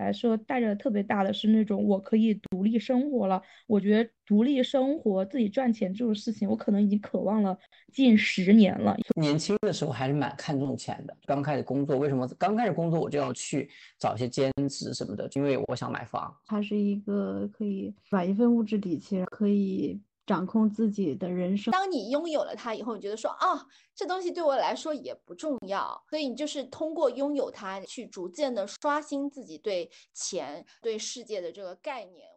来说带着特别大的是那种我可以独立生活了。我觉得独立生活、自己赚钱这种事情，我可能已经渴望了近十年了。年轻的时候还是蛮看重钱的。刚开始工作，为什么刚开始工作我就要去找一些兼职什么的？因为我想买房。它是一个可以把一份物质底气可以。掌控自己的人生。当你拥有了它以后，你觉得说啊，这东西对我来说也不重要，所以你就是通过拥有它，去逐渐的刷新自己对钱、对世界的这个概念。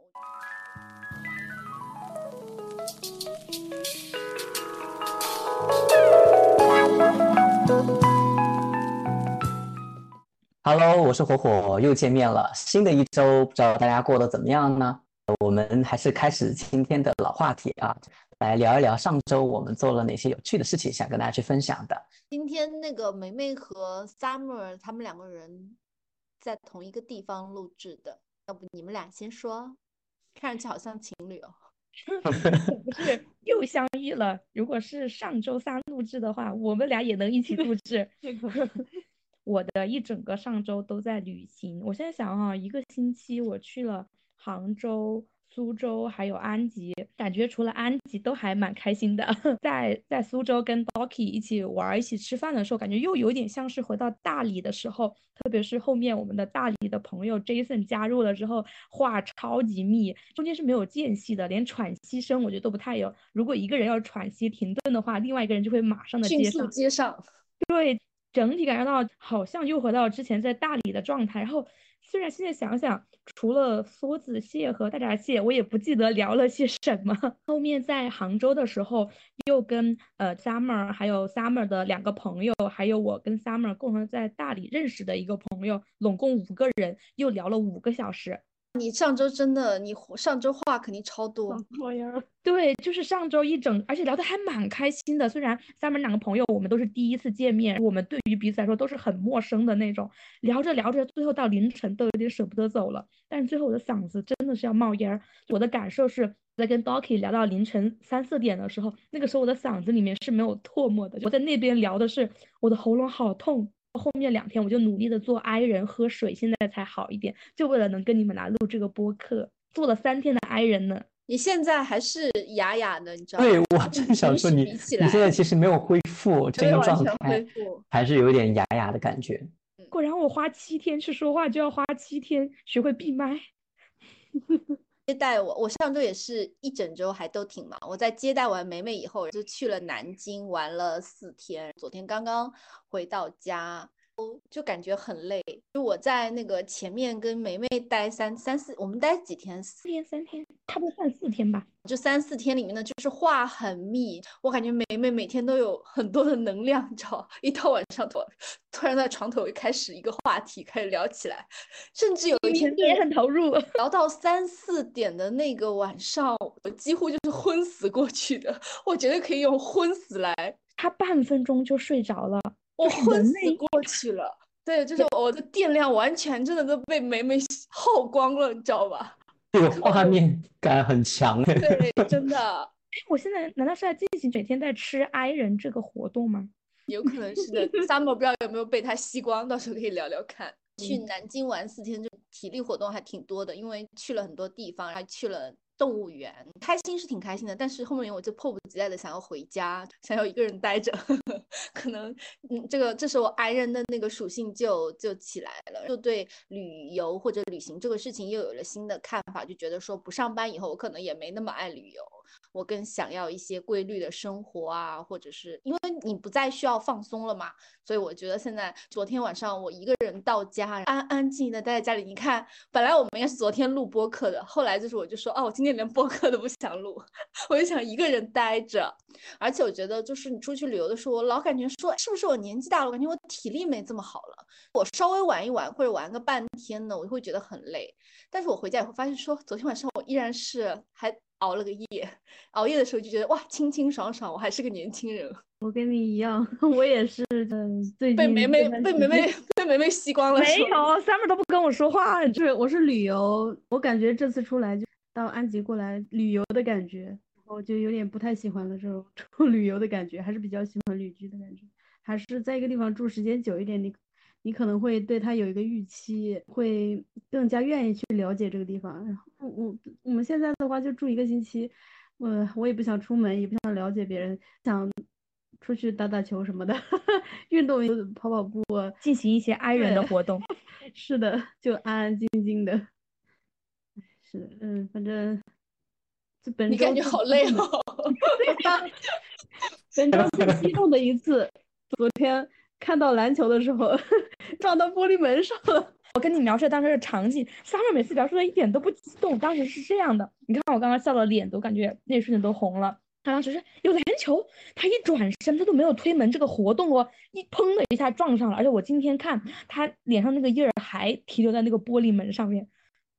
Hello，我是火火，又见面了。新的一周，不知道大家过得怎么样呢？我们还是开始今天的老话题啊，来聊一聊上周我们做了哪些有趣的事情，想跟大家去分享的。今天那个梅梅和 Summer 他们两个人在同一个地方录制的，要不你们俩先说？看上去好像情侣哦。不是又相遇了？如果是上周三录制的话，我们俩也能一起录制。我的一整个上周都在旅行。我现在想哈，一个星期我去了。杭州、苏州还有安吉，感觉除了安吉都还蛮开心的。在在苏州跟 Doki 一起玩、一起吃饭的时候，感觉又有点像是回到大理的时候。特别是后面我们的大理的朋友 Jason 加入了之后，话超级密，中间是没有间隙的，连喘息声我觉得都不太有。如果一个人要喘息停顿的话，另外一个人就会马上的接上。接上。对，整体感觉到好像又回到之前在大理的状态。然后虽然现在想想。除了梭子蟹和大闸蟹，我也不记得聊了些什么。后面在杭州的时候，又跟呃 Summer 还有 Summer 的两个朋友，还有我跟 Summer 共同在大理认识的一个朋友，拢共五个人，又聊了五个小时。你上周真的，你上周话肯定超多。对，就是上周一整，而且聊得还蛮开心的。虽然三门两个朋友，我们都是第一次见面，我们对于彼此来说都是很陌生的那种。聊着聊着，最后到凌晨都有点舍不得走了。但是最后我的嗓子真的是要冒烟儿。我的感受是在跟 Doki 聊到凌晨三四点的时候，那个时候我的嗓子里面是没有唾沫的。我在那边聊的是我的喉咙好痛。后面两天我就努力的做 I 人喝水，现在才好一点，就为了能跟你们来录这个播客，做了三天的 I 人呢。你现在还是哑哑的，你知道吗？对我正想说你，你现在其实没有恢复这个状态，还是有点哑哑的感觉。果然我花七天去说话，就要花七天学会闭麦。接待我，我上周也是一整周还都挺忙。我在接待完梅梅以后，就去了南京玩了四天。昨天刚刚回到家。就感觉很累，就我在那个前面跟梅梅待三三四，我们待几天？四天三天，差不多算四天吧。就三四天里面呢，就是话很密，我感觉梅梅每天都有很多的能量，你知道，一到晚上突突然在床头开始一个话题开始聊起来，甚至有一天也很投入，聊到三四点的那个晚上，我几乎就是昏死过去的，我觉得可以用昏死来，他半分钟就睡着了。我昏死过去了，对，就是我的电量完全真的都被美美耗光了，你知道吧？这个画面感很强，对，真的。哎我现在难道是在进行整天在吃 I 人这个活动吗？有可能是的。Summer 不知道有没有被他吸光，到时候可以聊聊看。去南京玩四天，就体力活动还挺多的，因为去了很多地方，还去了。动物园开心是挺开心的，但是后面我就迫不及待的想要回家，想要一个人待着，呵 呵可能嗯，这个这是我 I 人的那个属性就就起来了，就对旅游或者旅行这个事情又有了新的看法，就觉得说不上班以后，我可能也没那么爱旅游。我更想要一些规律的生活啊，或者是因为你不再需要放松了嘛，所以我觉得现在昨天晚上我一个人到家，安安静静的待在家里。你看，本来我们应该是昨天录播客的，后来就是我就说，哦，我今天连播客都不想录，我就想一个人待着。而且我觉得，就是你出去旅游的时候，我老感觉说，是不是我年纪大了，感觉我体力没这么好了。我稍微玩一玩或者玩个半天呢，我就会觉得很累。但是我回家以后发现，说昨天晚上我依然是还。熬了个夜，熬夜的时候就觉得哇，清清爽爽，我还是个年轻人。我跟你一样，我也是，嗯，最近被梅梅被梅梅被梅梅吸光了。没有，summer 都不跟我说话。就是我是旅游，我感觉这次出来就到安吉过来旅游的感觉，我就有点不太喜欢了这种 出旅游的感觉，还是比较喜欢旅居的感觉，还是在一个地方住时间久一点，你你可能会对他有一个预期，会更加愿意去了解这个地方。然后我我们现在的话就住一个星期，我我也不想出门，也不想了解别人，想出去打打球什么的，运动跑跑步，进行一些 i 人的活动。是的，就安安静静的。是的，嗯，反正这本你感觉好累哦。对呀，本周最激动的一次，昨天。看到篮球的时候，撞到玻璃门上了。我跟你描述当时的场景，summer 每次描述的一点都不激动。当时是这样的，你看我刚刚笑的，脸都感觉那一瞬间都红了。他当时是有篮球，他一转身，他都没有推门这个活动哦，一砰的一下撞上了。而且我今天看他脸上那个印儿还停留在那个玻璃门上面，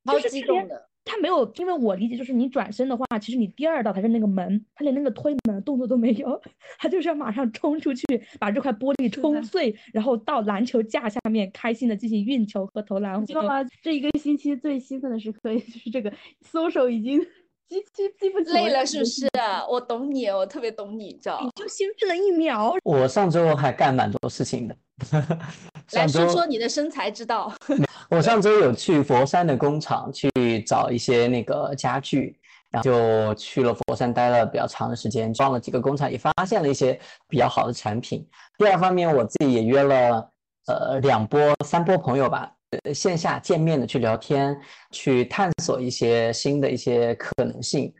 超激动的。他没有，因为我理解就是你转身的话，其实你第二道才是那个门，他连那个推门的动作都没有，他就是要马上冲出去把这块玻璃冲碎，然后到篮球架下面开心的进行运球和投篮。知道吗？这一个星期最兴奋的时刻就是这个，social 已经极其记不起累了，是不是？我懂你，我特别懂你，知道你就兴奋了一秒。我上周还干蛮多事情的。来说说你的生财之道。我上周有去佛山的工厂去找一些那个家具，然后就去了佛山待了比较长的时间，装了几个工厂，也发现了一些比较好的产品。第二方面，我自己也约了呃两波、三波朋友吧，呃线下见面的去聊天，去探索一些新的一些可能性。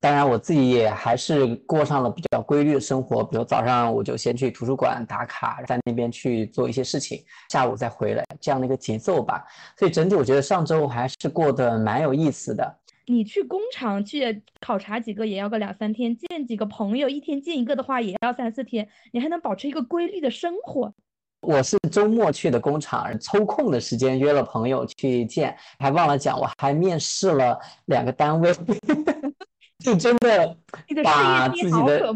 当然，我自己也还是过上了比较规律的生活，比如早上我就先去图书馆打卡，在那边去做一些事情，下午再回来，这样的一个节奏吧。所以整体我觉得上周还是过得蛮有意思的。你去工厂去考察几个也要个两三天，见几个朋友一天见一个的话也要三四天，你还能保持一个规律的生活。我是周末去的工厂，抽空的时间约了朋友去见，还忘了讲，我还面试了两个单位。就真的把自己的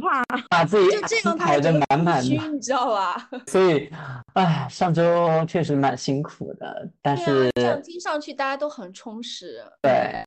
把自己排的满满的，你知道吧？所以，哎，上周确实蛮辛苦的，但是这样听上去大家都很充实。对，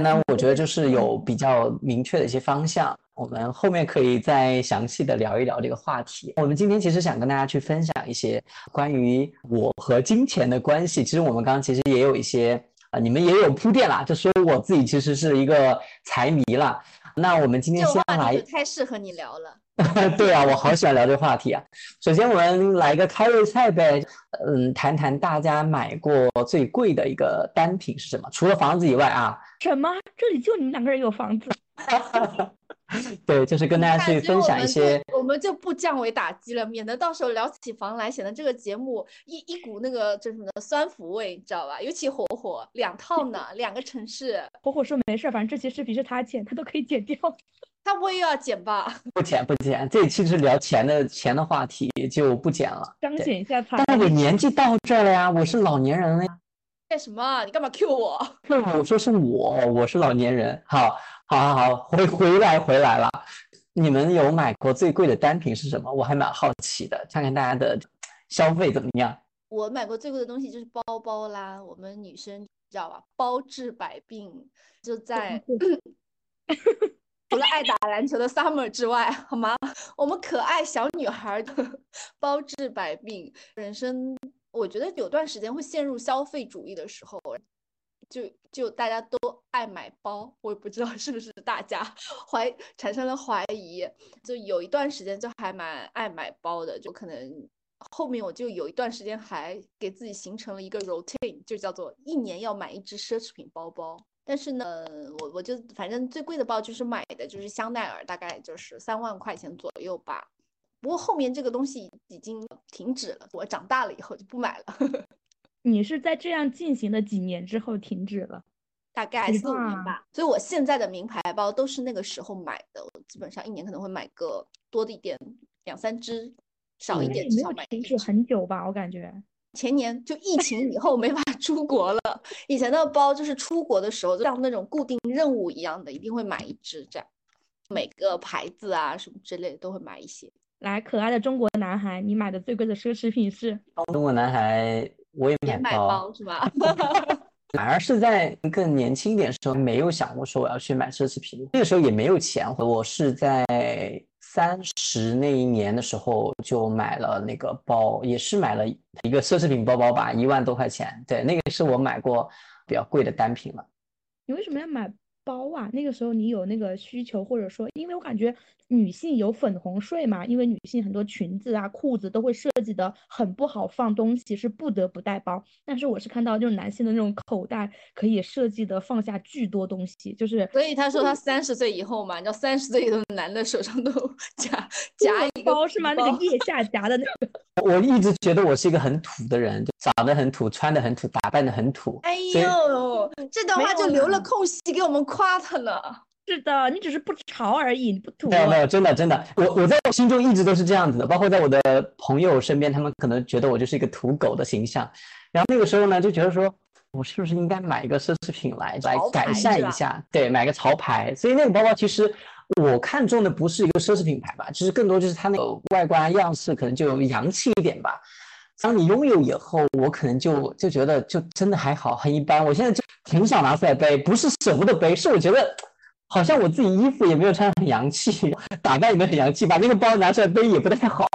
那我觉得就是有比较明确的一些方向，我们后面可以再详细的聊一聊这个话题。我们今天其实想跟大家去分享一些关于我和金钱的关系。其实我们刚刚其实也有一些。啊，你们也有铺垫啦，就说我自己其实是一个财迷了。那我们今天先来，太适合你聊了。对啊，我好喜欢聊这个话题啊。首先我们来个开胃菜呗，嗯，谈谈大家买过最贵的一个单品是什么？除了房子以外啊。什么？这里就你们两个人有房子？对，就是跟大家去分享一些，我们就不降维打击了，免得到时候聊起房来，显得这个节目一一股那个叫什么的酸腐味，你知道吧？尤其火火两套呢，两个城市。火火说没事，反正这期视频是他剪，他都可以剪掉。他不会又要剪吧？不剪不剪，这一期是聊钱的钱的话题，就不剪了。彰显一下他。但是我年纪到这儿了呀，我是老年人了。干什么？你干嘛 Q 我？我说是我，我是老年人。好。好好好，回回来回来了。你们有买过最贵的单品是什么？我还蛮好奇的，看看大家的消费怎么样。我买过最贵的东西就是包包啦。我们女生知道吧？包治百病，就在 除了爱打篮球的 Summer 之外，好吗？我们可爱小女孩的 包治百病。人生，我觉得有段时间会陷入消费主义的时候。就就大家都爱买包，我也不知道是不是大家 怀产生了怀疑。就有一段时间就还蛮爱买包的，就可能后面我就有一段时间还给自己形成了一个 routine，就叫做一年要买一只奢侈品包包。但是呢，我我就反正最贵的包就是买的就是香奈儿，大概就是三万块钱左右吧。不过后面这个东西已经停止了，我长大了以后就不买了。你是在这样进行了几年之后停止了？大概四五年吧。所以我现在的名牌包都是那个时候买的，我基本上一年可能会买个多的一点，两三只，少一点没有买停止很久吧，我感觉。前年就疫情以后没法出国了，以前的包就是出国的时候像那种固定任务一样的，一定会买一只这样，每个牌子啊什么之类的都会买一些。来，可爱的中国男孩，你买的最贵的奢侈品是？中国男孩，我也买包是吧？反而是在更年轻一点的时候，没有想过说我要去买奢侈品，那个时候也没有钱。我是在三十那一年的时候就买了那个包，也是买了一个奢侈品包包吧，一万多块钱。对，那个是我买过比较贵的单品了。你为什么要买？包啊，那个时候你有那个需求，或者说，因为我感觉女性有粉红税嘛，因为女性很多裙子啊、裤子都会设计的很不好放东西，是不得不带包。但是我是看到就是男性的那种口袋可以设计的放下巨多东西，就是所以他说他三十岁以后嘛，你知道三十岁以后男的手上都 夹 夹一个包是吗？那个腋下夹的那个。我一直觉得我是一个很土的人，就长得很土，穿的很土，打扮的很土。哎呦，这段话就留了空隙给我们夸他呢。是的，你只是不潮而已，你不土。没有没有，真的真的，我我在我心中一直都是这样子的，包括在我的朋友身边，他们可能觉得我就是一个土狗的形象。然后那个时候呢，就觉得说我是不是应该买一个奢侈品来来改善一下？对，买个潮牌。所以那个包包其实。我看中的不是一个奢侈品牌吧，其实更多就是它那个外观样式可能就洋气一点吧。当你拥有以后，我可能就就觉得就真的还好，很一般。我现在就很少拿出来背，不是舍不得背，是我觉得好像我自己衣服也没有穿很洋气，打扮也没有很洋气，把那个包拿出来背也不太好。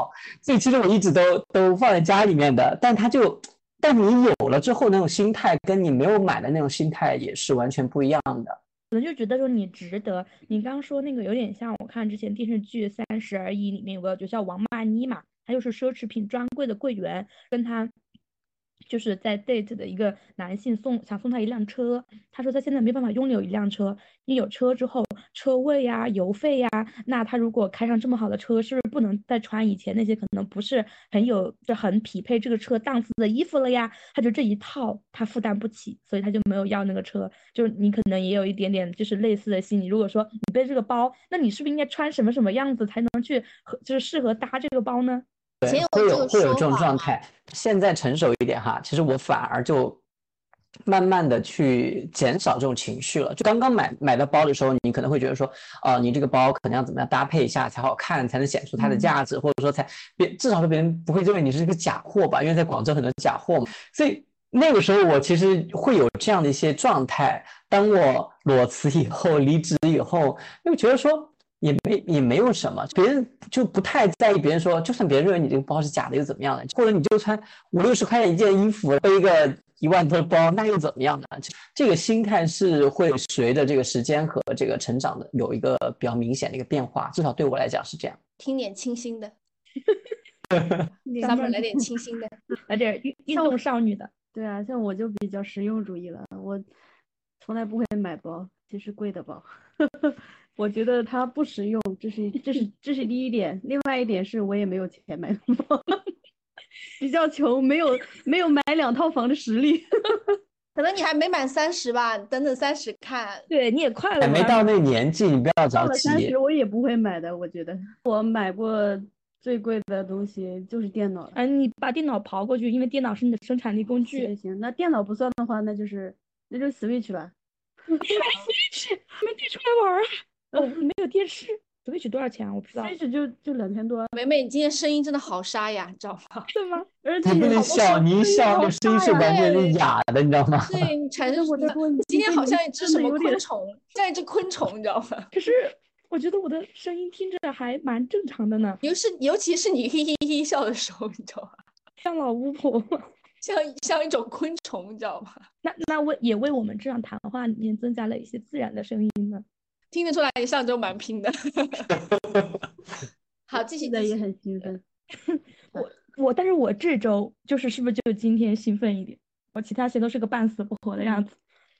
所以其实我一直都都放在家里面的。但它就，但你有了之后那种心态，跟你没有买的那种心态也是完全不一样的。可能就觉得说你值得。你刚刚说那个有点像我看之前电视剧《三十而已》里面有个就叫王曼妮嘛，她就是奢侈品专柜的柜员，跟她。就是在 date 的一个男性送想送他一辆车，他说他现在没办法拥有一辆车，你有车之后车位呀、油费呀，那他如果开上这么好的车，是不是不能再穿以前那些可能不是很有就很匹配这个车档次的衣服了呀？他就这一套他负担不起，所以他就没有要那个车。就是你可能也有一点点就是类似的心理，如果说你背这个包，那你是不是应该穿什么什么样子才能去和就是适合搭这个包呢？对，会有会有这种状态。现在成熟一点哈，其实我反而就慢慢的去减少这种情绪了。就刚刚买买到包的时候，你可能会觉得说，哦，你这个包可能要怎么样搭配一下才好看，才能显出它的价值，或者说才别至少说别人不会认为你是一个假货吧？因为在广州很多假货嘛。所以那个时候我其实会有这样的一些状态。当我裸辞以后，离职以后，又觉得说。也没也没有什么，别人就不太在意。别人说，就算别人认为你这个包是假的，又怎么样呢？或者你就穿五六十块钱一件衣服，背一个一万多的包，那又怎么样呢？这个心态是会随着这个时间和这个成长的有一个比较明显的一个变化。至少对我来讲是这样。听点清新的，咱们来点清新的，来点运运动少女的。对啊，像我就比较实用主义了，我从来不会买包，其实贵的包。我觉得它不实用，这是这是这是第一点。另外一点是我也没有钱买房，比较穷，没有没有买两套房的实力。可能你还没满三十吧，等等三十看。对，你也快了。还没到那年纪，你不要着急。三十我也不会买的，我觉得我买过最贵的东西就是电脑。哎，你把电脑刨过去，因为电脑是你的生产力工具。行，那电脑不算的话，那就是那就 Switch 吧。你买 Switch，没带出来玩啊？哦，没有电视，Switch 多少钱啊？我不知道，Switch 就就两千多。美美，你今天声音真的好沙哑，你知道吗？对吗？而且你不能笑，你一笑，那声音是完全是哑的，你知道吗？对你产生我的，今天好像一只什么昆虫，像一只昆虫，你知道吗？可是我觉得我的声音听着还蛮正常的呢。尤是尤其是你嘿嘿嘿笑的时候，你知道吗？像老巫婆，像像一种昆虫，你知道吗？那那为也为我们这样谈话里面增加了一些自然的声音呢。听得出来，你上周蛮拼的。好，继续的也很兴奋。我我，但是我这周就是是不是就今天兴奋一点？我其他些都是个半死不活的样子。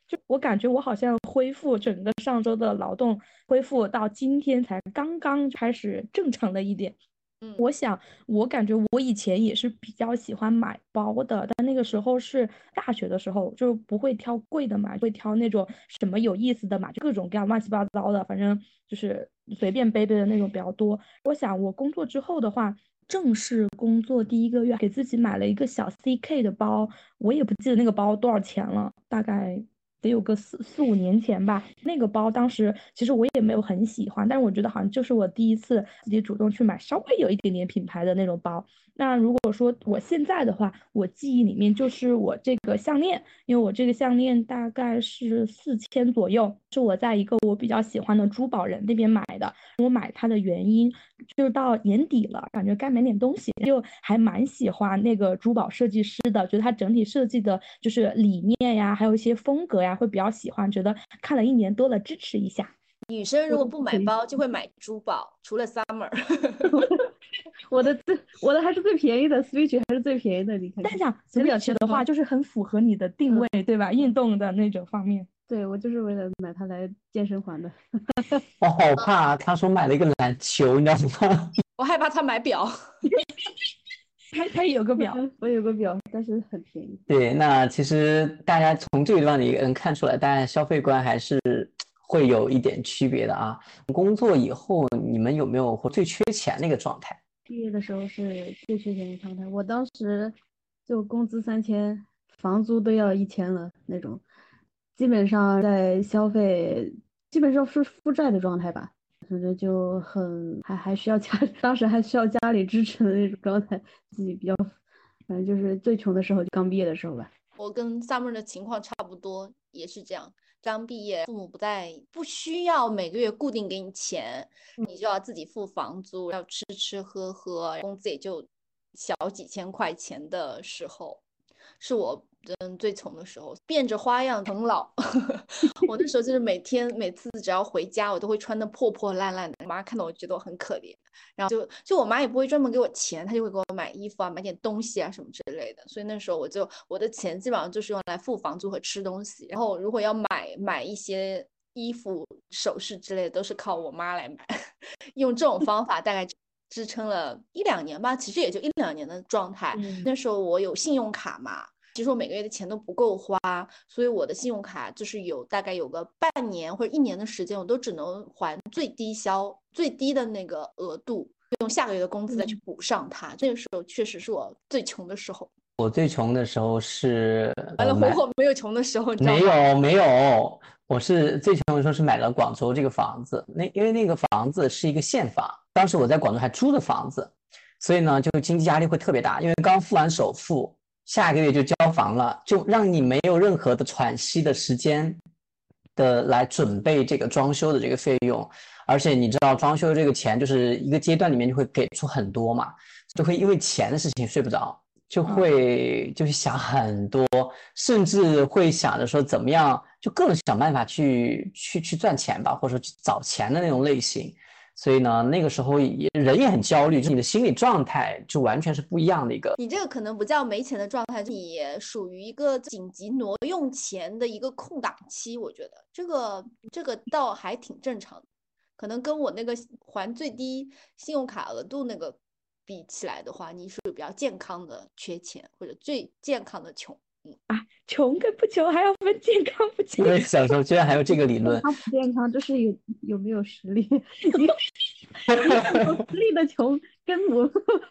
就我感觉我好像恢复整个上周的劳动恢复到今天才刚刚开始正常的一点。嗯，我想，我感觉我以前也是比较喜欢买包的，但那个时候是大学的时候，就不会挑贵的买，会挑那种什么有意思的买，就各种各样乱七八糟的，反正就是随便背背的那种比较多。我想，我工作之后的话，正式工作第一个月，给自己买了一个小 CK 的包，我也不记得那个包多少钱了，大概。得有个四四五年前吧，那个包当时其实我也没有很喜欢，但是我觉得好像就是我第一次自己主动去买稍微有一点点品牌的那种包。那如果说我现在的话，我记忆里面就是我这个项链，因为我这个项链大概是四千左右，是我在一个我比较喜欢的珠宝人那边买的。我买它的原因就是到年底了，感觉该买点东西，就还蛮喜欢那个珠宝设计师的，觉得他整体设计的就是理念呀，还有一些风格呀，会比较喜欢，觉得看了一年多了，支持一下。女生如果不买包，就会买珠宝，除了 Summer。我的最我的还是最便宜的，Switch 还是最便宜的。你看，但讲 Switch 的话，就是很符合你的定位，对吧？运动的那种方面。对，我就是为了买它来健身环的。我好怕他说买了一个篮球，你知道吗？我害怕他买表。他他有个表，我有个表，但是很便宜。对，那其实大家从这个地方也能看出来，大家消费观还是。会有一点区别的啊。工作以后，你们有没有或最缺钱那个状态？毕业的时候是最缺钱的状态。我当时就工资三千，房租都要一千了那种，基本上在消费，基本上是负债的状态吧。反正就很还还需要家，当时还需要家里支持的那种状态。自己比较，反正就是最穷的时候，就刚毕业的时候吧。我跟 Summer 的情况差不多，也是这样。刚毕业，父母不在，不需要每个月固定给你钱，你就要自己付房租，要吃吃喝喝，工资也就小几千块钱的时候，是我。嗯，最穷的时候，变着花样啃老。我那时候就是每天每次只要回家，我都会穿的破破烂烂的。我妈看到我觉得我很可怜，然后就就我妈也不会专门给我钱，她就会给我买衣服啊，买点东西啊什么之类的。所以那时候我就我的钱基本上就是用来付房租和吃东西。然后如果要买买一些衣服、首饰之类的，都是靠我妈来买。用这种方法大概支撑了一两年吧，其实也就一两年的状态。那时候我有信用卡嘛。其实我每个月的钱都不够花，所以我的信用卡就是有大概有个半年或者一年的时间，我都只能还最低消最低的那个额度，用下个月的工资再去补上它。这个时候确实是我最穷的时候。我最穷的时候是完了，火火没有穷的时候，没有没有，我是最穷的时候是买了广州这个房子，那因为那个房子是一个现房，当时我在广州还租的房子，所以呢就经济压力会特别大，因为刚付完首付。下个月就交房了，就让你没有任何的喘息的时间的来准备这个装修的这个费用，而且你知道装修这个钱就是一个阶段里面就会给出很多嘛，就会因为钱的事情睡不着，就会就是想很多，甚至会想着说怎么样，就各种想办法去去去赚钱吧，或者说去找钱的那种类型。所以呢，那个时候也人也很焦虑，就你的心理状态就完全是不一样的一个。你这个可能不叫没钱的状态，你属于一个紧急挪用钱的一个空档期。我觉得这个这个倒还挺正常的，可能跟我那个还最低信用卡额度那个比起来的话，你属于比较健康的缺钱，或者最健康的穷。啊，穷跟不穷还要分健康不健康。对，小时候居然还有这个理论。健康不健康就是有有没有实力。有实力的穷跟我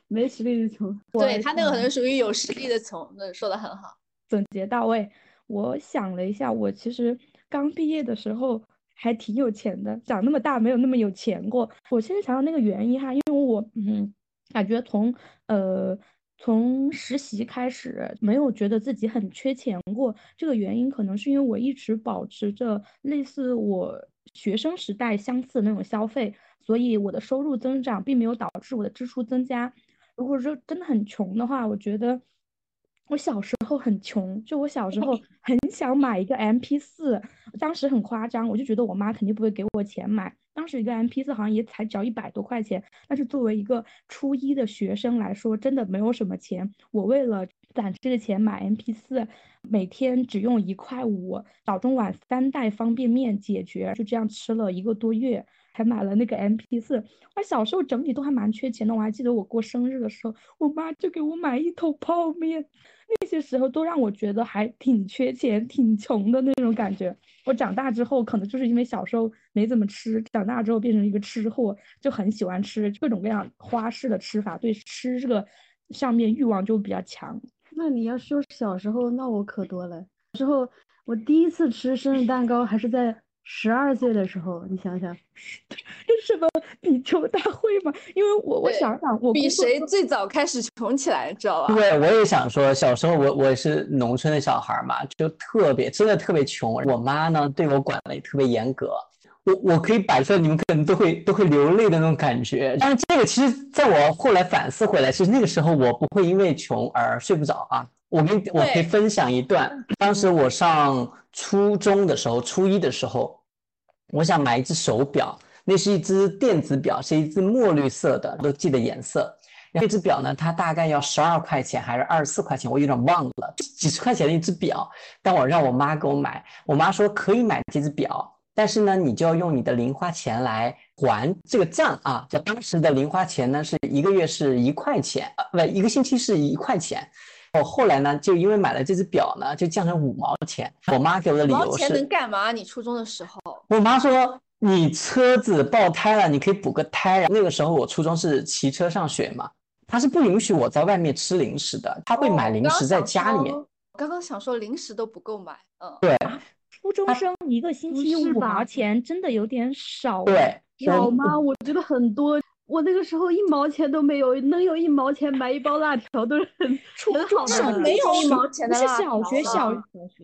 没实力的穷。对他那个可能属于有实力的穷，那说的很好，总结到位。我想了一下，我其实刚毕业的时候还挺有钱的，长那么大没有那么有钱过。我现在想想那个原因哈，因为我嗯，感觉从呃。从实习开始，没有觉得自己很缺钱过。这个原因可能是因为我一直保持着类似我学生时代相似的那种消费，所以我的收入增长并没有导致我的支出增加。如果说真的很穷的话，我觉得我小时候很穷，就我小时候很想买一个 MP4，当时很夸张，我就觉得我妈肯定不会给我钱买。当时一个 M P 四好像也才只要一百多块钱，但是作为一个初一的学生来说，真的没有什么钱。我为了攒这个钱买 MP 四，每天只用一块五，早中晚三袋方便面解决，就这样吃了一个多月。还买了那个 M P 四，我小时候整体都还蛮缺钱的。我还记得我过生日的时候，我妈就给我买一桶泡面。那些时候都让我觉得还挺缺钱、挺穷的那种感觉。我长大之后，可能就是因为小时候没怎么吃，长大之后变成一个吃货，就很喜欢吃各种各样花式的吃法，对吃这个上面欲望就比较强。那你要说小时候，那我可多了。之后我第一次吃生日蛋糕还是在。十二岁的时候，你想想，这是什么比球大会吗？因为我我想想，我比谁最早开始穷起来，知道吧？对，我也想说，小时候我我也是农村的小孩嘛，就特别真的特别穷。我妈呢对我管的也特别严格，我我可以摆出来，你们可能都会都会流泪的那种感觉。但是这个其实在我后来反思回来，其实那个时候我不会因为穷而睡不着啊。我跟我可以分享一段，当时我上初中的时候，初一的时候，我想买一只手表，那是一只电子表，是一只墨绿色的，都记得颜色。那只表呢，它大概要十二块钱还是二十四块钱，我有点忘了，几十块钱的一只表。但我让我妈给我买，我妈说可以买这只表，但是呢，你就要用你的零花钱来还这个账啊。就当时的零花钱呢，是一个月是一块钱，呃，不，一个星期是一块钱。我后来呢，就因为买了这只表呢，就降成五毛钱。我妈给我的理由是：五毛钱能干嘛？你初中的时候，我妈说你车子爆胎了，你可以补个胎。那个时候我初中是骑车上学嘛，她是不允许我在外面吃零食的，她会买零食在家里面。刚刚想说零食都不够买，嗯，对，初中生一个星期用五毛钱真的有点少，对，有吗？我觉得很多。我那个时候一毛钱都没有，能有一毛钱买一包辣条都是很 很好的。没有一毛钱的辣条。是小学小，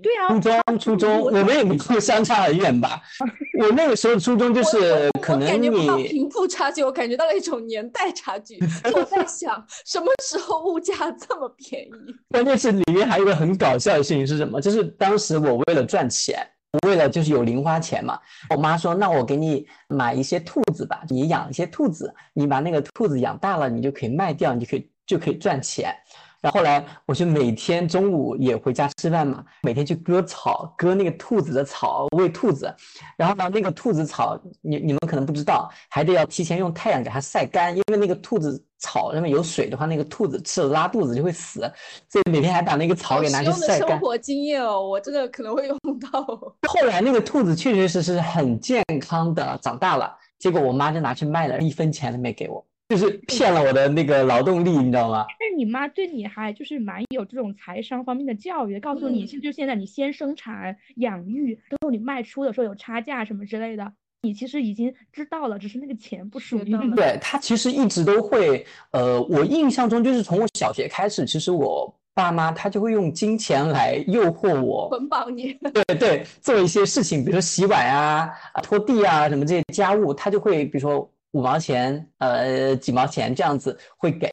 对啊。初中初中，我们也不会相差很远吧？我那个时候初中就是可能你。贫富差距，我感觉到了一种年代差距。我在想，什么时候物价这么便宜？关键是里面还有一个很搞笑的事情是什么？就是当时我为了赚钱。为了就是有零花钱嘛，我妈说，那我给你买一些兔子吧，你养一些兔子，你把那个兔子养大了，你就可以卖掉，你就可以就可以赚钱。然后后来我就每天中午也回家吃饭嘛，每天去割草，割那个兔子的草喂兔子。然后呢，那个兔子草，你你们可能不知道，还得要提前用太阳给它晒干，因为那个兔子草上面有水的话，那个兔子吃了拉肚子就会死。所以每天还把那个草给拿去晒干。生活经验哦，我真的可能会用到。后来那个兔子确确实实很健康的长大了，结果我妈就拿去卖了，一分钱都没给我。就是骗了我的那个劳动力，你知道吗？但是你妈对你还就是蛮有这种财商方面的教育，告诉你，就现在你先生产养育，之后你卖出的时候有差价什么之类的，你其实已经知道了，只是那个钱不属于你。对他其实一直都会，呃，我印象中就是从我小学开始，其实我爸妈他就会用金钱来诱惑我，捆绑你。对对，做一些事情，比如说洗碗啊、拖地啊什么这些家务，他就会比如说。五毛钱，呃，几毛钱这样子会给，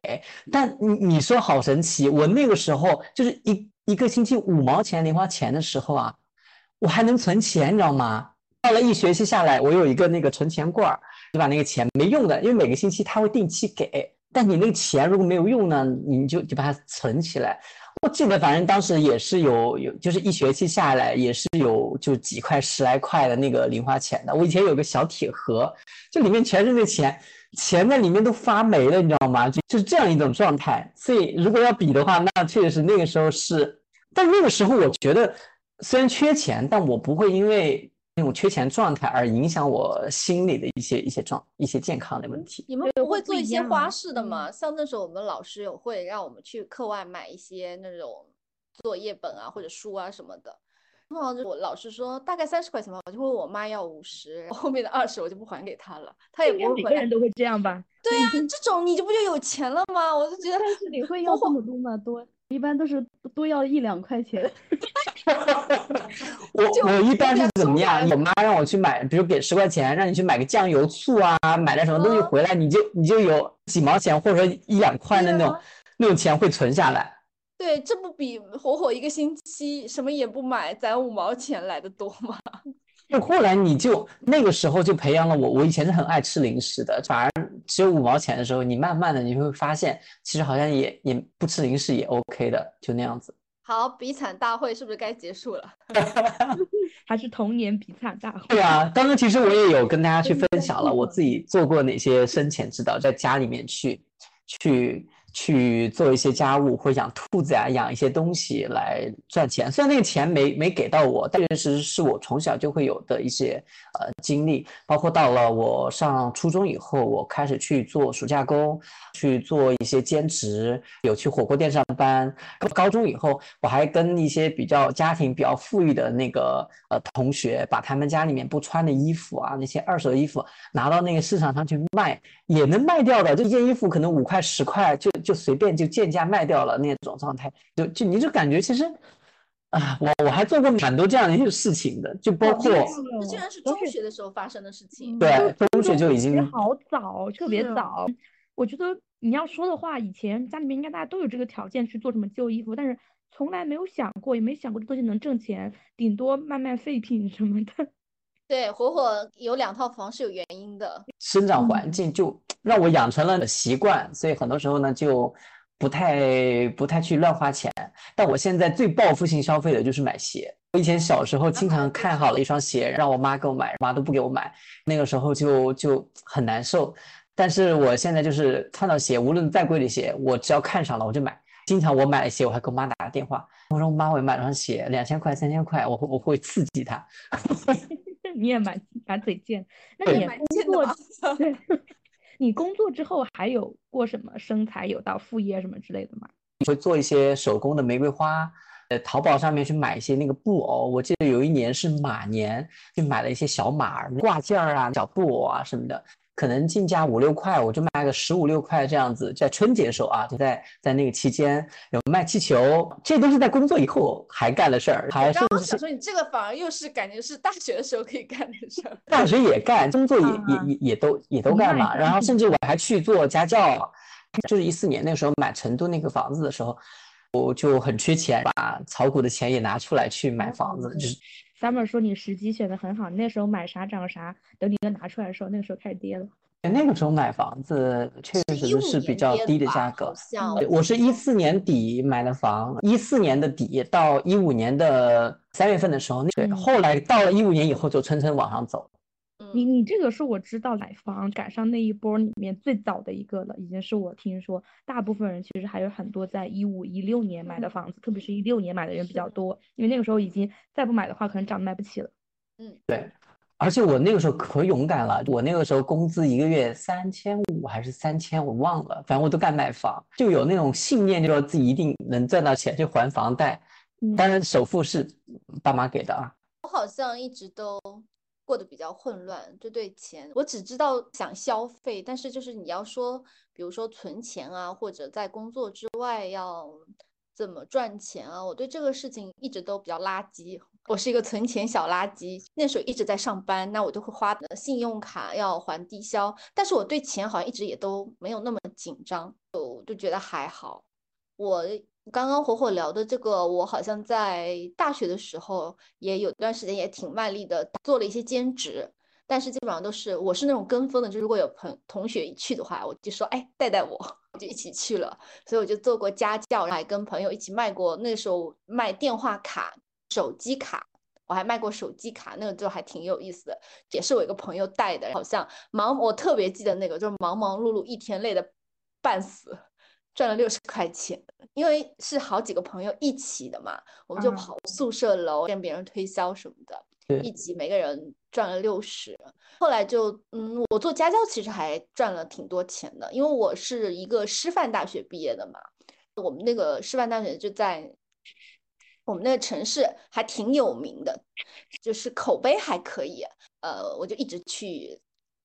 但你你说好神奇，我那个时候就是一一个星期五毛钱零花钱的时候啊，我还能存钱，你知道吗？到了一学期下来，我有一个那个存钱罐儿，就把那个钱没用的，因为每个星期他会定期给，但你那个钱如果没有用呢，你就就把它存起来。我记得，反正当时也是有有，就是一学期下来也是有就几块十来块的那个零花钱的。我以前有个小铁盒，就里面全是那钱，钱在里面都发霉了，你知道吗？就就是这样一种状态。所以如果要比的话，那确实是那个时候是，但那个时候我觉得虽然缺钱，但我不会因为。那种缺钱状态而影响我心理的一些一些状一些健康的问题。你们不会做一些花式的吗？像那时候我们老师有会让我们去课外买一些那种作业本啊或者书啊什么的。通常就我老师说大概三十块钱吧，我就问我妈要五十，后面的二十我就不还给他了，他也不会。每个人都会这样吧？对呀，这种你就不就有钱了吗？我就觉得。但是你会要这么多吗？多。一般都是多要一两块钱。我我一般是怎么样？我妈让我去买，比如给十块钱，让你去买个酱油、醋啊，买点什么东西回来，你就你就有几毛钱或者说一两块的那种那种钱会存下来。对，这不比火火一个星期什么也不买攒五毛钱来的多吗？就后来你就那个时候就培养了我，我以前是很爱吃零食的，反而只有五毛钱的时候，你慢慢的你会发现，其实好像也也不吃零食也 OK 的，就那样子。好，比惨大会是不是该结束了？还是童年比惨大会？对啊，刚刚其实我也有跟大家去 分享了，我自己做过哪些生前指导，在家里面去去。去做一些家务，或者养兔子呀，养一些东西来赚钱。虽然那个钱没没给到我，但确实是我从小就会有的一些呃经历。包括到了我上初中以后，我开始去做暑假工，去做一些兼职，有去火锅店上班。高中以后，我还跟一些比较家庭比较富裕的那个呃同学，把他们家里面不穿的衣服啊，那些二手衣服拿到那个市场上去卖，也能卖掉的。这件衣服可能五块十块就。就随便就贱价卖掉了那种状态，就就你就感觉其实，啊，我我还做过蛮多这样的一些事情的，就包括这竟然是中学的时候发生的事情，对，中学就已经好早，特别早。我觉得你要说的话，以前家里面应该大家都有这个条件去做什么旧衣服，但是从来没有想过，也没想过这东西能挣钱，顶多卖卖废品什么的。对，火火有两套房是有原因的，生长环境就让我养成了习惯，所以很多时候呢就不太不太去乱花钱。但我现在最报复性消费的就是买鞋。我以前小时候经常看好了一双鞋，让我妈给我买，妈都不给我买，那个时候就就很难受。但是我现在就是看到鞋，无论再贵的鞋，我只要看上了我就买。经常我买了鞋，我还给我妈打个电话，我说妈，我买了双鞋，两千块、三千块，我会我会刺激她。你也蛮蛮嘴贱，那你工作 对，你工作之后还有过什么生财有道、副业什么之类的吗？会做一些手工的玫瑰花，呃，淘宝上面去买一些那个布偶。我记得有一年是马年，去买了一些小马挂件儿啊、小布偶啊什么的。可能进价五六块，我就卖个十五六块这样子，在春节时候啊，就在在那个期间有卖气球，这都是在工作以后还干的事儿。还刚刚想说你这个反而又是感觉是大学的时候可以干的事儿。大学也干，工作也也也也都也都干嘛。然后甚至我还去做家教，就是一四年那时候买成都那个房子的时候，我就很缺钱，把炒股的钱也拿出来去买房子，就是。Summer 说你时机选的很好，那时候买啥涨啥，等你又拿出来的时候，那个时候开始跌了。那个时候买房子确实是比较低的价格。我是一四年底买的房，一四年的底到一五年的三月份的时候，对，后来到了一五年以后就蹭蹭往上走。你你这个是我知道买房赶上那一波里面最早的一个了，已经是我听说，大部分人其实还有很多在一五一六年买的房子，特别是一六年买的人比较多，因为那个时候已经再不买的话，可能涨卖不起了。嗯，对，而且我那个时候可勇敢了，我那个时候工资一个月三千五还是三千，我忘了，反正我都敢买房，就有那种信念，就说自己一定能赚到钱去还房贷，当然首付是爸妈给的啊。我好像一直都。过得比较混乱，就对钱，我只知道想消费，但是就是你要说，比如说存钱啊，或者在工作之外要怎么赚钱啊，我对这个事情一直都比较垃圾。我是一个存钱小垃圾，那时候一直在上班，那我就会花信用卡要还低消，但是我对钱好像一直也都没有那么紧张，就就觉得还好。我。刚刚火火聊的这个，我好像在大学的时候也有段时间也挺卖力的，做了一些兼职，但是基本上都是我是那种跟风的，就如果有朋同学一去的话，我就说哎带带我，就一起去了，所以我就做过家教，还跟朋友一起卖过，那时候卖电话卡、手机卡，我还卖过手机卡，那个就还挺有意思的，也是我一个朋友带的，好像忙，我特别记得那个，就是忙忙碌碌一天累的半死。赚了六十块钱，因为是好几个朋友一起的嘛，我们就跑宿舍楼跟别人推销什么的，一起每个人赚了六十。后来就，嗯，我做家教其实还赚了挺多钱的，因为我是一个师范大学毕业的嘛，我们那个师范大学就在我们那个城市还挺有名的，就是口碑还可以，呃，我就一直去。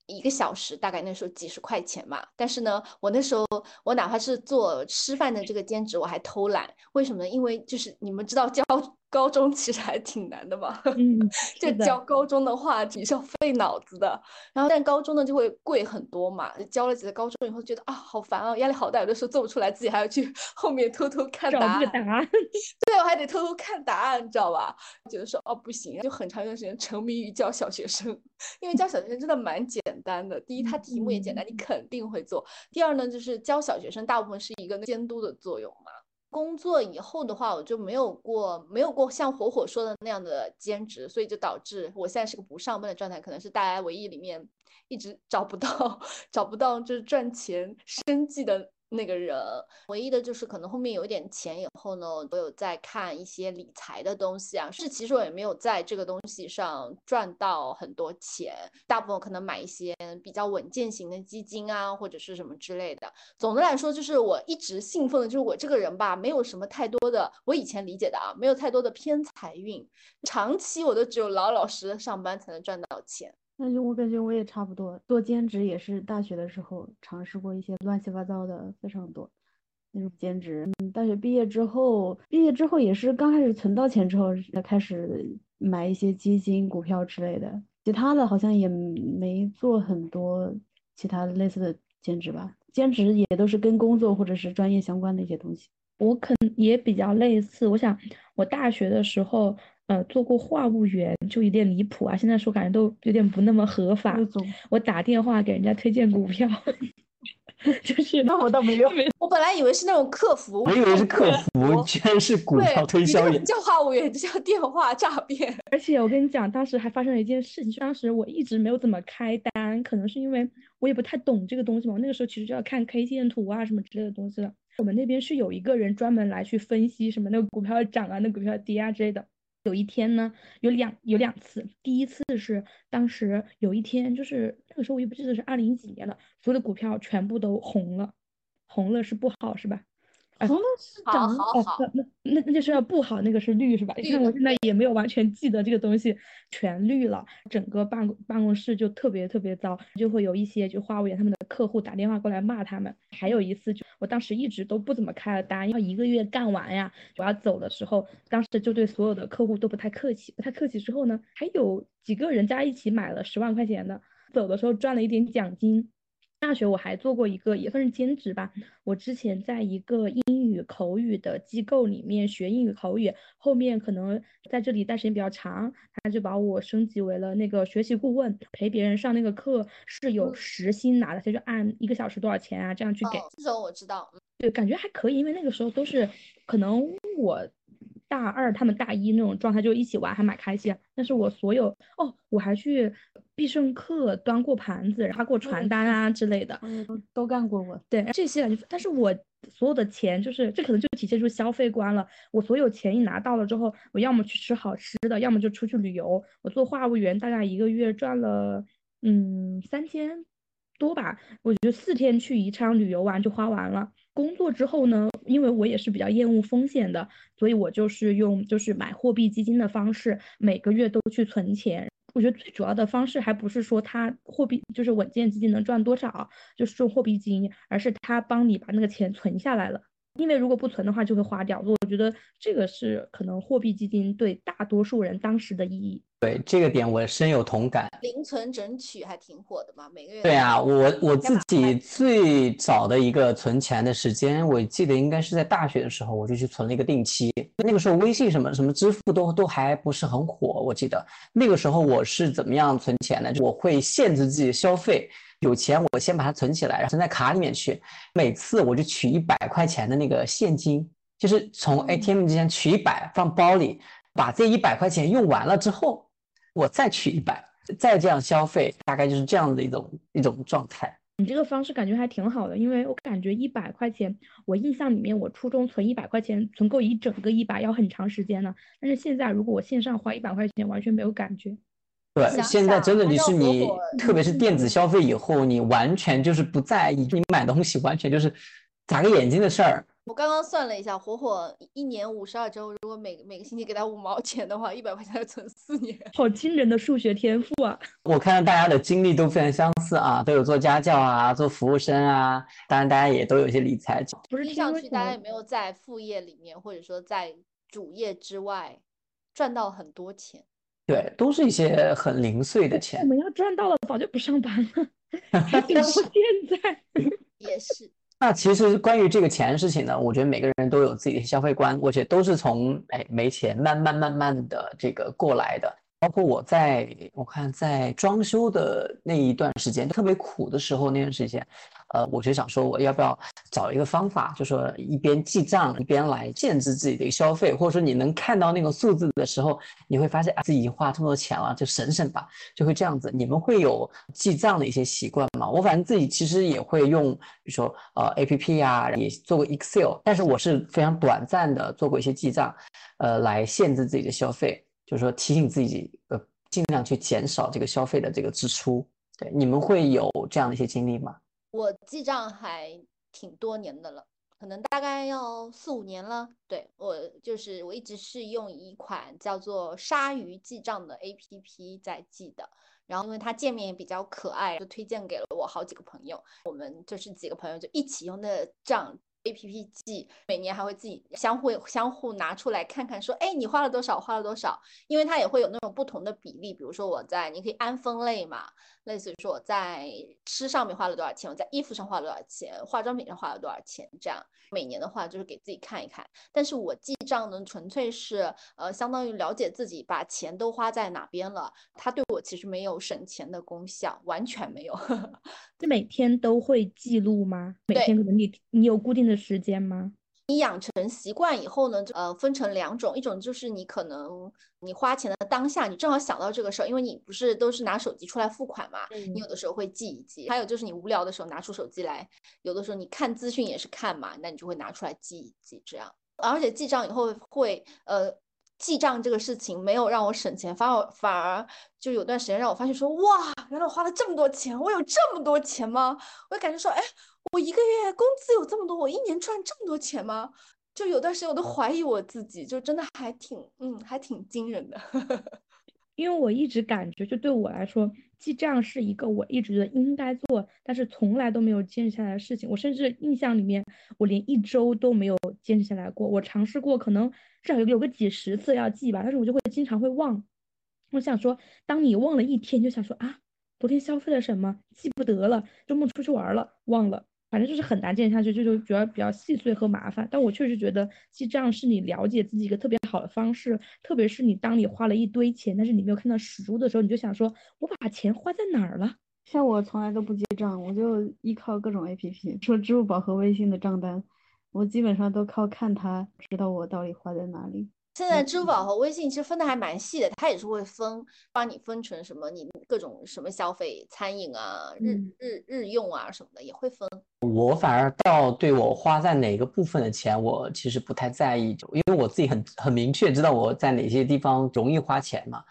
一个小时大概那时候几十块钱嘛，但是呢，我那时候我哪怕是做吃饭的这个兼职，我还偷懒，为什么呢？因为就是你们知道教高中其实还挺难的嘛，嗯，就教高中的话比较费脑子的，然后但高中呢就会贵很多嘛，教了几个高中以后觉得啊好烦啊，压力好大，有的时候做不出来，自己还要去 后面偷偷看答案，答案，对，还得偷偷看答案，你知道吧？觉得说哦不行，就很长一段时间沉迷于教小学生，因为教小学生真的蛮简单的。第一，它题目也简单，你肯定会做；第二呢，就是教小学生大部分是一个监督的作用嘛。工作以后的话，我就没有过没有过像火火说的那样的兼职，所以就导致我现在是个不上班的状态，可能是大家唯一里面一直找不到 找不到就是赚钱生计的。那个人唯一的就是可能后面有点钱以后呢，我有在看一些理财的东西啊，是其实我也没有在这个东西上赚到很多钱，大部分可能买一些比较稳健型的基金啊，或者是什么之类的。总的来说，就是我一直信奉的就是我这个人吧，没有什么太多的，我以前理解的啊，没有太多的偏财运，长期我都只有老老实实上班才能赚到钱。那就我感觉我也差不多，做兼职也是大学的时候尝试过一些乱七八糟的非常多那种兼职。嗯，大学毕业之后，毕业之后也是刚开始存到钱之后才开始买一些基金、股票之类的。其他的好像也没做很多其他类似的兼职吧。兼职也都是跟工作或者是专业相关的一些东西。我可能也比较类似。我想我大学的时候。呃，做过话务员就有点离谱啊！现在说感觉都有点不那么合法。我打电话给人家推荐股票，就是那我倒没有。我本来以为是那种客服，我以为是客服，居然是股票推销员。叫话务员，这叫电话诈骗。而且我跟你讲，当时还发生了一件事情，当时我一直没有怎么开单，可能是因为我也不太懂这个东西嘛。那个时候其实就要看 K 线图啊什么之类的东西了。我们那边是有一个人专门来去分析什么那个股票涨啊，那股票跌啊之类的。有一天呢，有两有两次。第一次是当时有一天，就是那个时候我也不记得是二零几年了，所有的股票全部都红了，红了是不好是吧？红了是涨哦，那那那就是要不好，那个是绿是吧？你看我现在也没有完全记得这个东西，全绿了，整个办公办公室就特别特别糟，就会有一些就花务员他们的客户打电话过来骂他们。还有一次就我当时一直都不怎么开了单，要一个月干完呀，我要走的时候，当时就对所有的客户都不太客气，不太客气之后呢，还有几个人加一起买了十万块钱的，走的时候赚了一点奖金。大学我还做过一个也算是兼职吧，我之前在一个英语口语的机构里面学英语口语，后面可能在这里待时间比较长，他就把我升级为了那个学习顾问，陪别人上那个课是有时薪拿的，他就按一个小时多少钱啊这样去给。这种我知道，对，感觉还可以，因为那个时候都是可能我。大二他们大一那种状态就一起玩，还蛮开心。但是我所有哦，我还去必胜客端过盘子，发过传单啊之类的，都都干过。我对这些感觉，但是我所有的钱就是这可能就体现出消费观了。我所有钱一拿到了之后，我要么去吃好吃的，要么就出去旅游。我做话务员大概一个月赚了嗯三千多吧，我觉得四天去宜昌旅游完就花完了。工作之后呢，因为我也是比较厌恶风险的，所以我就是用就是买货币基金的方式，每个月都去存钱。我觉得最主要的方式还不是说它货币就是稳健基金能赚多少，就是种货币基金，而是它帮你把那个钱存下来了。因为如果不存的话就会花掉，我觉得这个是可能货币基金对大多数人当时的意义。对这个点我深有同感。零存整取还挺火的嘛，每个月。对啊，我我自己最早的一个存钱的时间，我记得应该是在大学的时候，我就去存了一个定期。那个时候微信什么什么支付都都还不是很火，我记得那个时候我是怎么样存钱呢？我会限制自己的消费。有钱我先把它存起来，然后存在卡里面去。每次我就取一百块钱的那个现金，就是从 ATM 机上取一百放包里，把这一百块钱用完了之后，我再取一百，再这样消费，大概就是这样的一种一种状态。你这个方式感觉还挺好的，因为我感觉一百块钱，我印象里面我初中存一百块钱，存够一整个一百要很长时间呢。但是现在如果我线上花一百块钱，完全没有感觉。对，现在真的就是你，特别是电子消费以后，你完全就是不在意，你买东西完全就是眨个眼睛的事儿。我刚刚算了一下，火火一年五十二周，如果每每个星期给他五毛钱的话，一百块钱存四年，好惊人的数学天赋啊！我看到大家的经历都非常相似啊，都有做家教啊，做服务生啊，当然大家也都有一些理财。不是听上去大家有没有在副业里面，或者说在主业之外赚到很多钱？对，都是一些很零碎的钱。我们要赚到了，早就不上班了，还等到现在。也是。那其实关于这个钱的事情呢，我觉得每个人都有自己的消费观，我觉得都是从哎没钱慢慢慢慢的这个过来的。包括我在我看在装修的那一段时间特别苦的时候，那段时间。呃，我就想说，我要不要找一个方法，就说一边记账一边来限制自己的一个消费，或者说你能看到那个数字的时候，你会发现啊，自己已经花这么多钱了，就省省吧，就会这样子。你们会有记账的一些习惯吗？我反正自己其实也会用，比如说呃 A P P 啊，也做过 Excel，但是我是非常短暂的做过一些记账，呃，来限制自己的消费，就是说提醒自己呃尽量去减少这个消费的这个支出。对，你们会有这样的一些经历吗？我记账还挺多年的了，可能大概要四五年了。对我就是我一直是用一款叫做鲨鱼记账的 APP 在记的，然后因为它界面也比较可爱，就推荐给了我好几个朋友，我们就是几个朋友就一起用的账。A P P 记每年还会自己相互相互拿出来看看，说，哎，你花了多少，花了多少？因为它也会有那种不同的比例，比如说我在，你可以按分类嘛，类似于说我在吃上面花了多少钱，我在衣服上花了多少钱，化妆品上花了多少钱，这样每年的话就是给自己看一看。但是我记账呢，纯粹是呃，相当于了解自己把钱都花在哪边了，它对我其实没有省钱的功效，完全没有。这每天都会记录吗？每天可能你你有固定的。时间吗？你养成习惯以后呢，呃，分成两种，一种就是你可能你花钱的当下，你正好想到这个事儿，因为你不是都是拿手机出来付款嘛，你有的时候会记一记。还有就是你无聊的时候拿出手机来，有的时候你看资讯也是看嘛，那你就会拿出来记一记，这样。而且记账以后会，呃，记账这个事情没有让我省钱，反而反而就有段时间让我发现说，哇，原来我花了这么多钱，我有这么多钱吗？我就感觉说，哎。我一个月工资有这么多，我一年赚这么多钱吗？就有段时间我都怀疑我自己，就真的还挺，嗯，还挺惊人的。因为我一直感觉，就对我来说，记账是一个我一直觉得应该做，但是从来都没有坚持下来的事情。我甚至印象里面，我连一周都没有坚持下来过。我尝试过，可能至少有有个几十次要记吧，但是我就会经常会忘。我想说，当你忘了一天，就想说啊，昨天消费了什么，记不得了，周末出去玩了，忘了。反正就是很难坚持下去，就就主要比较细碎和麻烦。但我确实觉得记账是你了解自己一个特别好的方式，特别是你当你花了一堆钱，但是你没有看到实物的时候，你就想说，我把钱花在哪儿了？像我从来都不记账，我就依靠各种 APP，说支付宝和微信的账单，我基本上都靠看它知道我到底花在哪里。现在支付宝和微信其实分的还蛮细的，它也是会分，帮你分成什么你各种什么消费，餐饮啊、日日日用啊什么的也会分。我反而倒对我花在哪个部分的钱，我其实不太在意，因为我自己很很明确知道我在哪些地方容易花钱嘛。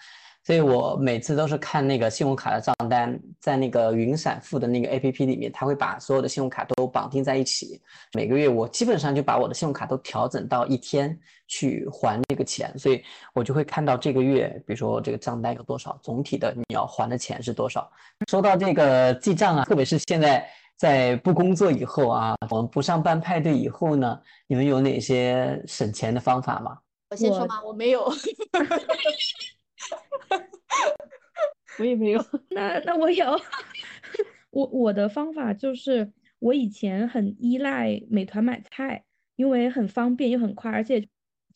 所以我每次都是看那个信用卡的账单，在那个云闪付的那个 A P P 里面，它会把所有的信用卡都绑定在一起。每个月我基本上就把我的信用卡都调整到一天去还这个钱，所以我就会看到这个月，比如说这个账单有多少，总体的你要还的钱是多少。说到这个记账啊，特别是现在在不工作以后啊，我们不上班派对以后呢，你们有哪些省钱的方法吗？我先说吗？我没有。我也没有，那那我有，我我的方法就是我以前很依赖美团买菜，因为很方便又很快，而且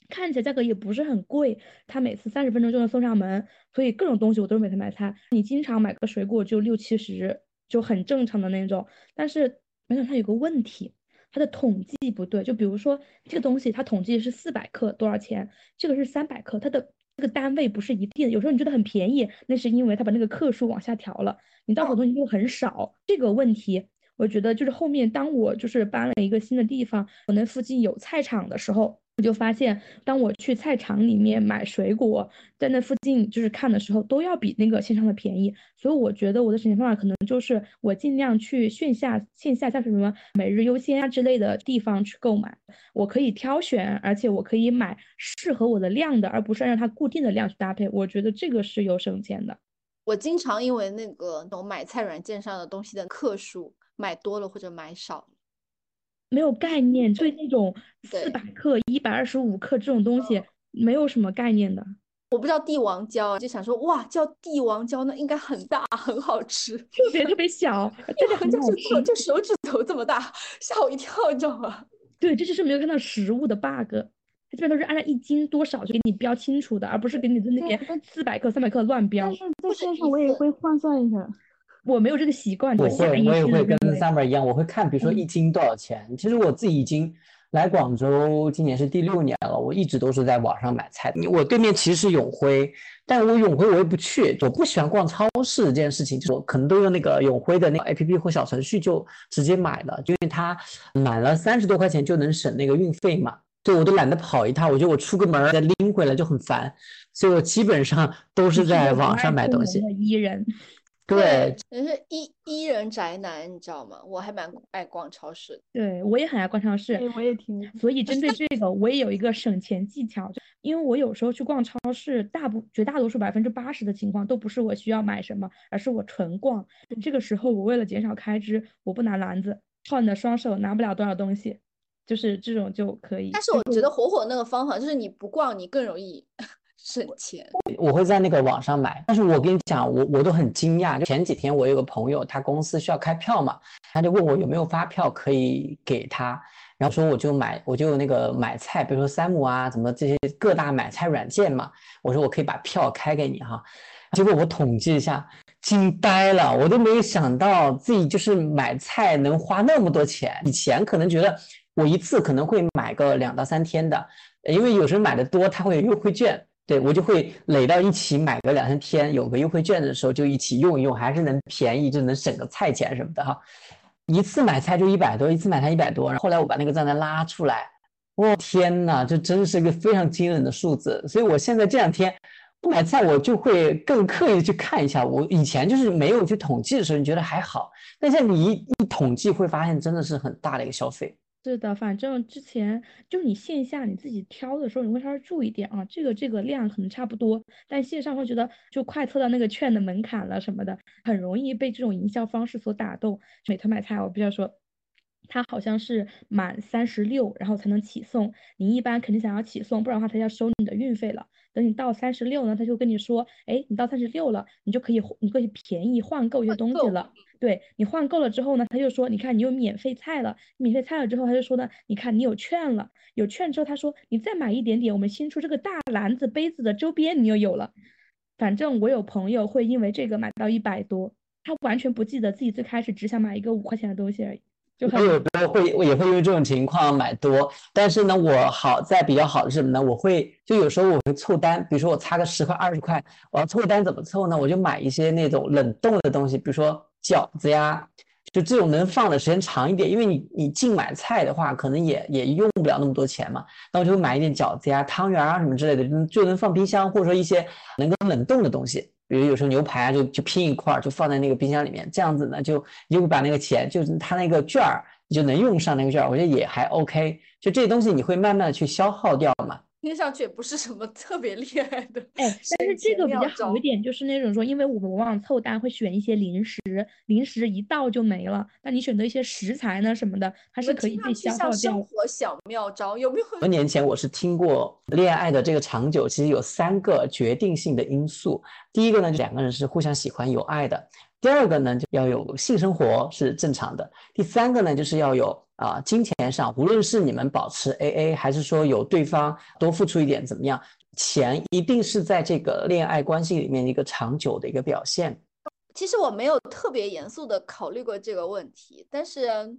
看起来价格也不是很贵，它每次三十分钟就能送上门，所以各种东西我都是美团买菜。你经常买个水果就六七十，就很正常的那种。但是美团它有个问题，它的统计不对，就比如说这个东西它统计是四百克多少钱，这个是三百克，它的。这个单位不是一定，有时候你觉得很便宜，那是因为他把那个克数往下调了，你到手东西就很少。这个问题，我觉得就是后面当我就是搬了一个新的地方，我那附近有菜场的时候。我就发现，当我去菜场里面买水果，在那附近就是看的时候，都要比那个线上的便宜。所以我觉得我的省钱方法可能就是我尽量去线下、线下像什么每日优先啊之类的地方去购买。我可以挑选，而且我可以买适合我的量的，而不是按照它固定的量去搭配。我觉得这个是有省钱的。我经常因为那个懂买菜软件上的东西的克数买多了或者买少。没有概念，对那种四百克、一百二十五克这种东西没有什么概念的。我不知道帝王蕉，就想说哇，叫帝王蕉那应该很大，很好吃，特别特别小，真的很好吃，就手指头这么大，吓我一跳，你知道吗？对，这就是没有看到实物的 bug，它基本都是按照一斤多少就给你标清楚的，而不是给你在那边四百克、三百克乱标。但是在线上我也会换算一下，我没有这个习惯。我会，我也会跟 Summer 一样，我会看，比如说一斤多少钱。其实我自己已经。来广州今年是第六年了，我一直都是在网上买菜。我对面其实是永辉，但我永辉我也不去，我不喜欢逛超市这件事情，就我可能都用那个永辉的那个 A P P 或小程序就直接买了，因为它满了三十多块钱就能省那个运费嘛。对我都懒得跑一趟，我觉得我出个门再拎回来就很烦，所以我基本上都是在网上买东西。一人。对，人是一一人宅男，你知道吗？我还蛮爱逛超市。对我也很爱逛超市，我也挺。所以针对这个，我也有一个省钱技巧，因为我有时候去逛超市，大部绝大多数百分之八十的情况都不是我需要买什么，而是我纯逛。这个时候，我为了减少开支，我不拿篮子，靠你的双手拿不了多少东西，就是这种就可以。但是我觉得火火那个方法就是你不逛，你更容易。省钱，我会在那个网上买，但是我跟你讲，我我都很惊讶。就前几天我有个朋友，他公司需要开票嘛，他就问我有没有发票可以给他，然后说我就买，我就那个买菜，比如说三姆啊，怎么这些各大买菜软件嘛，我说我可以把票开给你哈。结果我统计一下，惊呆了，我都没有想到自己就是买菜能花那么多钱。以前可能觉得我一次可能会买个两到三天的，因为有时候买的多，它会有优惠券。对我就会垒到一起买个两三天，有个优惠券的时候就一起用一用，还是能便宜，就能省个菜钱什么的哈。一次买菜就一百多，一次买菜一百多。然后后来我把那个账单拉出来，我天哪，这真是一个非常惊人的数字。所以我现在这两天不买菜，我就会更刻意的去看一下。我以前就是没有去统计的时候，你觉得还好，但像你一一统计，会发现真的是很大的一个消费。是的，反正之前就是你线下你自己挑的时候，你会稍微注意点啊，这个这个量可能差不多，但线上会觉得就快测到那个券的门槛了什么的，很容易被这种营销方式所打动。美团买菜，我比较说，它好像是满三十六然后才能起送，你一般肯定想要起送，不然的话他要收你的运费了。等你到三十六呢，他就跟你说，哎，你到三十六了，你就可以你可以便宜换购一些东西了。对你换够了之后呢，他就说，你看你有免费菜了，免费菜了之后，他就说呢，你看你有券了，有券之后他说你再买一点点，我们新出这个大篮子杯子的周边你又有了。反正我有朋友会因为这个买到一百多，他完全不记得自己最开始只想买一个五块钱的东西而已。我有时候会也会因为这种情况买多，但是呢，我好在比较好的是什么呢？我会就有时候我会凑单，比如说我差个十块二十块，我要凑单怎么凑呢？我就买一些那种冷冻的东西，比如说饺子呀，就这种能放的时间长一点，因为你你净买菜的话，可能也也用不了那么多钱嘛。那我就买一点饺子呀、汤圆啊什么之类的，就能放冰箱，或者说一些能够冷冻的东西。比如有时候牛排啊，就就拼一块儿，就放在那个冰箱里面，这样子呢，就你就会把那个钱，就是他那个券儿，你就能用上那个券儿，我觉得也还 OK。就这东西，你会慢慢的去消耗掉嘛。听上去也不是什么特别厉害的，哎，但是这个比较好一点，就是那种说，因为我们往往凑单会选一些零食，零食一到就没了。那你选择一些食材呢什么的，它是可以被消耗掉。生活小妙招有没有？很多年前我是听过恋爱的这个长久，其实有三个决定性的因素。第一个呢，两个人是互相喜欢有爱的；第二个呢，就要有性生活是正常的；第三个呢，就是要有。啊，金钱上，无论是你们保持 AA，还是说有对方多付出一点，怎么样？钱一定是在这个恋爱关系里面一个长久的一个表现。其实我没有特别严肃的考虑过这个问题，但是。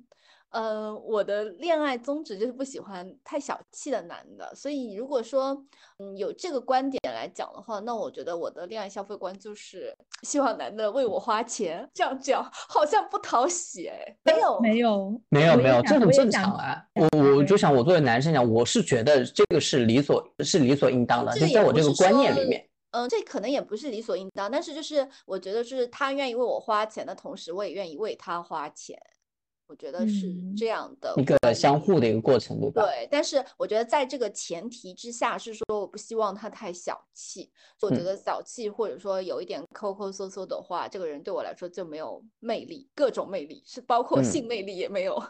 呃，我的恋爱宗旨就是不喜欢太小气的男的，所以如果说，嗯，有这个观点来讲的话，那我觉得我的恋爱消费观就是希望男的为我花钱。这样讲好像不讨喜哎，没有没有没有没有，这很正常啊。我我就想，我作为男生讲，我是觉得这个是理所是理所应当的，就在我这个观念里面。嗯，这可能也不是理所应当，但是就是我觉得是他愿意为我花钱的同时，我也愿意为他花钱。我觉得是这样的一个相互的一个过程，对吧？对，但是我觉得在这个前提之下，是说我不希望他太小气。我觉得小气或者说有一点抠抠搜搜的话，这个人对我来说就没有魅力，各种魅力是包括性魅力也没有。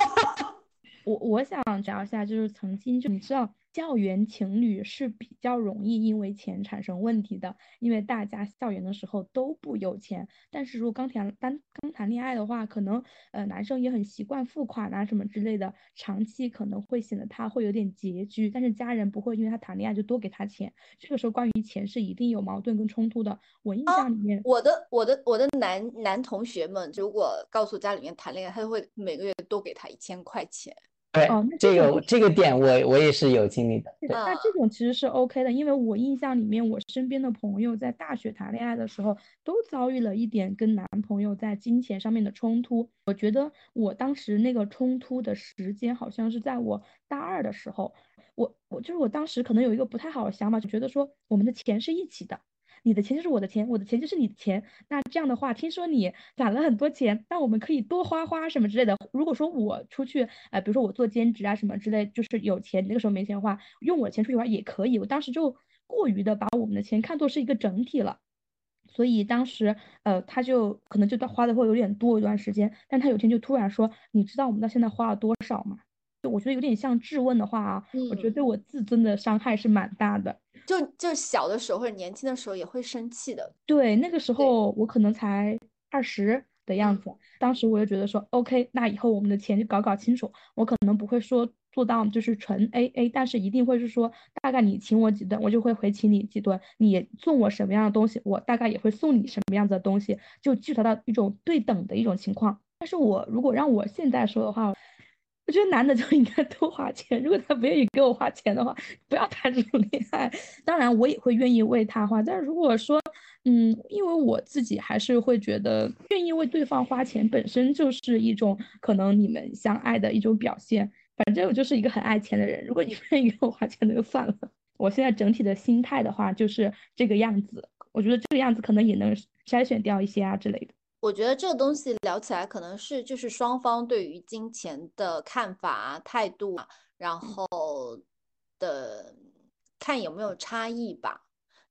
我我想聊一下，就是曾经就你知道，校园情侣是比较容易因为钱产生问题的，因为大家校园的时候都不有钱。但是如果刚谈单刚谈恋爱的话，可能呃男生也很习惯付款啊什么之类的，长期可能会显得他会有点拮据。但是家人不会因为他谈恋爱就多给他钱，这个时候关于钱是一定有矛盾跟冲突的。我印象里面，我的我的我的男男同学们，如果告诉家里面谈恋爱，他就会每个月多给他一千块钱。对，哦那这个这个点我我也是有经历的。对，那这种其实是 OK 的，因为我印象里面，我身边的朋友在大学谈恋爱的时候，都遭遇了一点跟男朋友在金钱上面的冲突。我觉得我当时那个冲突的时间，好像是在我大二的时候，我我就是我当时可能有一个不太好的想法，就觉得说我们的钱是一起的。你的钱就是我的钱，我的钱就是你的钱。那这样的话，听说你攒了很多钱，那我们可以多花花什么之类的。如果说我出去，呃，比如说我做兼职啊什么之类，就是有钱，你那个时候没钱花，用我的钱出去玩也可以。我当时就过于的把我们的钱看作是一个整体了。所以当时，呃，他就可能就到花的会有点多一段时间，但他有天就突然说：“你知道我们到现在花了多少吗？”就我觉得有点像质问的话啊，我觉得嗯对我自尊的伤害是蛮大的。就就小的时候或者年轻的时候也会生气的。对，那个时候我可能才二十的样子，当时我就觉得说，OK，那以后我们的钱就搞搞清楚。我可能不会说做到就是纯 AA，但是一定会是说，大概你请我几顿，我就会回请你几顿；你送我什么样的东西，我大概也会送你什么样子的东西，就具体到一种对等的一种情况。但是我如果让我现在说的话，我觉得男的就应该多花钱，如果他不愿意给我花钱的话，不要谈这种恋爱。当然，我也会愿意为他花，但是如果说，嗯，因为我自己还是会觉得，愿意为对方花钱本身就是一种可能你们相爱的一种表现。反正我就是一个很爱钱的人，如果你不愿意给我花钱，那就算了。我现在整体的心态的话就是这个样子，我觉得这个样子可能也能筛选掉一些啊之类的。我觉得这个东西聊起来，可能是就是双方对于金钱的看法啊、态度啊，然后的看有没有差异吧。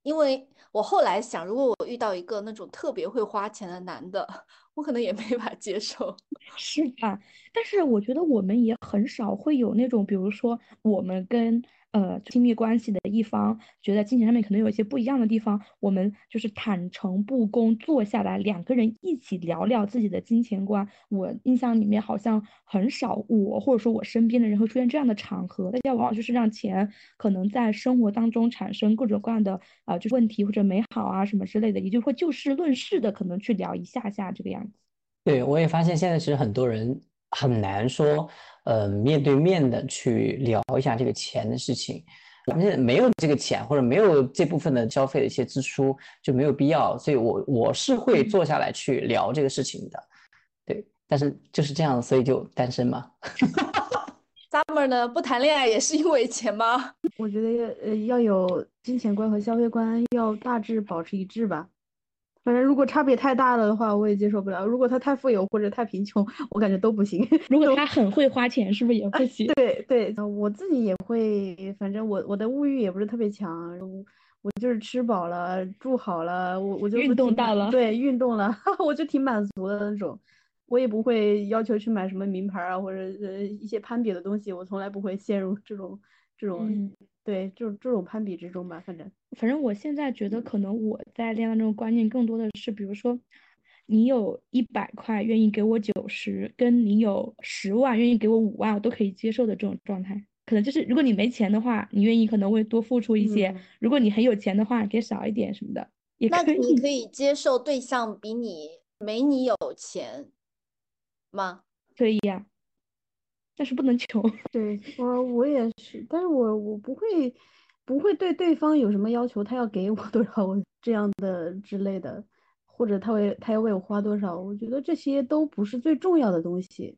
因为我后来想，如果我遇到一个那种特别会花钱的男的，我可能也没法接受。是吧？但是我觉得我们也很少会有那种，比如说我们跟呃亲密关系的一方觉得金钱上面可能有一些不一样的地方，我们就是坦诚不公，坐下来两个人一起聊聊自己的金钱观。我印象里面好像很少我或者说我身边的人会出现这样的场合，大家往往就是让钱可能在生活当中产生各种各样的呃就是问题或者美好啊什么之类的，也就会就事论事的可能去聊一下下这个样子。对，我也发现现在其实很多人很难说，呃，面对面的去聊一下这个钱的事情。而且没有这个钱或者没有这部分的消费的一些支出就没有必要，所以我我是会坐下来去聊这个事情的，对。但是就是这样，所以就单身嘛。Summer 呢，不谈恋爱也是因为钱吗？我觉得要呃要有金钱观和消费观要大致保持一致吧。反正如果差别太大了的话，我也接受不了。如果他太富有或者太贫穷，我感觉都不行。如果他很会花钱，是不是也不行？对对，呃我自己也会，反正我我的物欲也不是特别强，我我就是吃饱了，住好了，我我就运动到了对，运动了，我就挺满足的那种。我也不会要求去买什么名牌啊，或者呃一些攀比的东西，我从来不会陷入这种这种、嗯对这种这种攀比之中吧，反正。反正我现在觉得，可能我在恋爱中观念更多的是，比如说，你有一百块愿意给我九十，跟你有十万愿意给我五万，我都可以接受的这种状态。可能就是如果你没钱的话，你愿意可能会多付出一些；嗯如果你很有钱的话，给少一点什么的，也那可以。你可以接受对象比你没你有钱吗？可以呀、但是不能穷。对我我也是，但是我我不会不会对对方有什么要求，他要给我多少这样的之类的，或者他为他要为我花多少，我觉得这些都不是最重要的东西。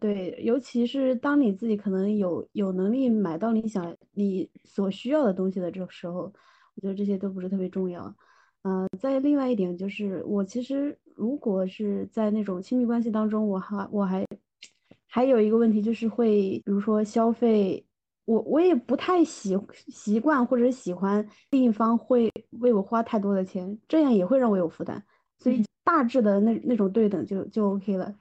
对，尤其是当你自己可能有有能力买到你想你所需要的东西的这个时候，我觉得这些都不是特别重要。呃，再另外一点就是，我其实如果是在那种亲密关系当中，我还我还还有一个问题就是会，比如说消费，我我也不太习习惯或者喜欢另一方会为我花太多的钱，这样也会让我有负担。所以嗯大致的那那种对等就就 OK 了，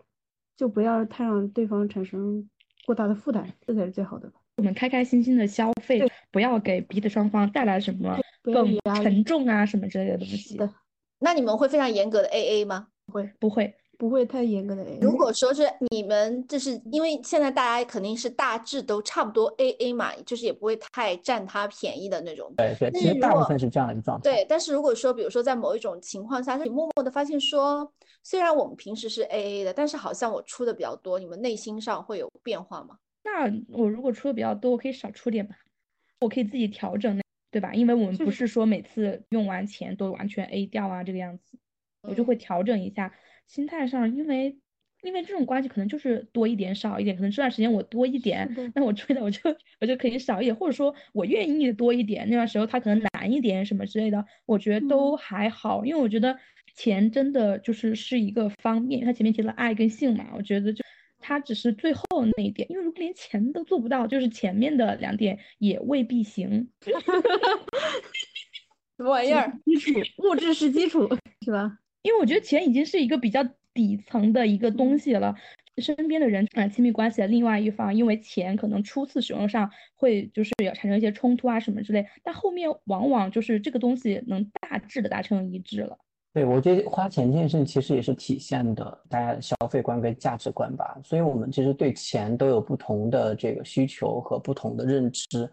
就不要太让对方产生过大的负担，这才是最好的。我们开开心心的消费，不要给彼此双方带来什么更沉重啊什么之类的东西。那你们会非常严格的 AA 吗？不会，不会。不会太严格的 A。如果说是你们，就是因为现在大家肯定是大致都差不多 A A 嘛，就是也不会太占他便宜的那种。对对，其实大部分是这样的一个状态。对，但是如果说，比如说在某一种情况下，你默默的发现说，虽然我们平时是 A A 的，但是好像我出的比较多，你们内心上会有变化吗？那我如果出的比较多，我可以少出点吧，我可以自己调整，对吧？因为我们不是说每次用完钱都完全 A 掉啊，这个样子，我就会调整一下心态上，因为。因为这种关系可能就是多一点少一点，可能这段时间我多一点，那我追的我就我就可以少一点，或者说我愿意多一点，那段时候他可能难一点什么之类的，我觉得都还好，因为我觉得钱真的就是是一个方面，他前面提了爱跟性嘛，我觉得就他只是最后那一点，因为如果连钱都做不到，就是前面的两点也未必行。什么玩意儿？基础物质是基础，是吧？因为我觉得钱已经是一个比较。底层的一个东西了，身边的人啊，亲密关系的另外一方，因为钱可能初次使用上会就是要产生一些冲突啊什么之类，但后面往往就是这个东西能大致的达成一致了。对，我觉得花钱这件事其实也是体现的大家的消费观跟价值观吧，所以我们其实对钱都有不同的这个需求和不同的认知。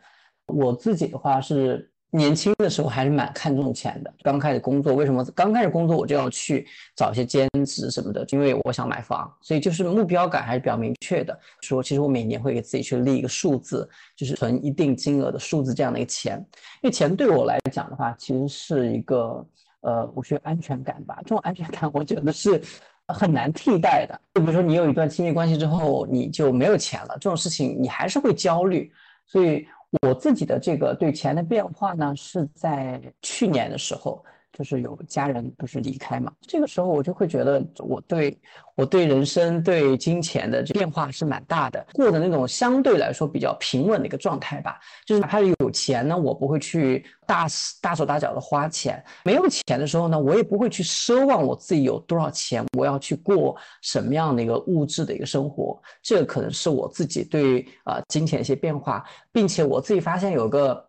我自己的话是。年轻的时候还是蛮看重钱的。刚开始工作，为什么刚开始工作我就要去找一些兼职什么的？因为我想买房，所以就是目标感还是比较明确的。说其实我每年会给自己去立一个数字，就是存一定金额的数字这样的一个钱。因为钱对我来讲的话，其实是一个呃，我觉得安全感吧。这种安全感我觉得是 很难替代的。就比如说你有一段亲密关系之后，你就没有钱了，这种事情你还是会焦虑，所以。我自己的这个对钱的变化呢，是在去年的时候。就是有家人不是离开嘛，这个时候我就会觉得我对我对人生对金钱的变化是蛮大的，过的那种相对来说比较平稳的一个状态吧。就是哪怕是有钱呢，我不会去大大手大脚的花钱；没有钱的时候呢，我也不会去奢望我自己有多少钱，我要去过什么样的一个物质的一个生活。这可能是我自己对啊金钱一些变化，并且我自己发现有个。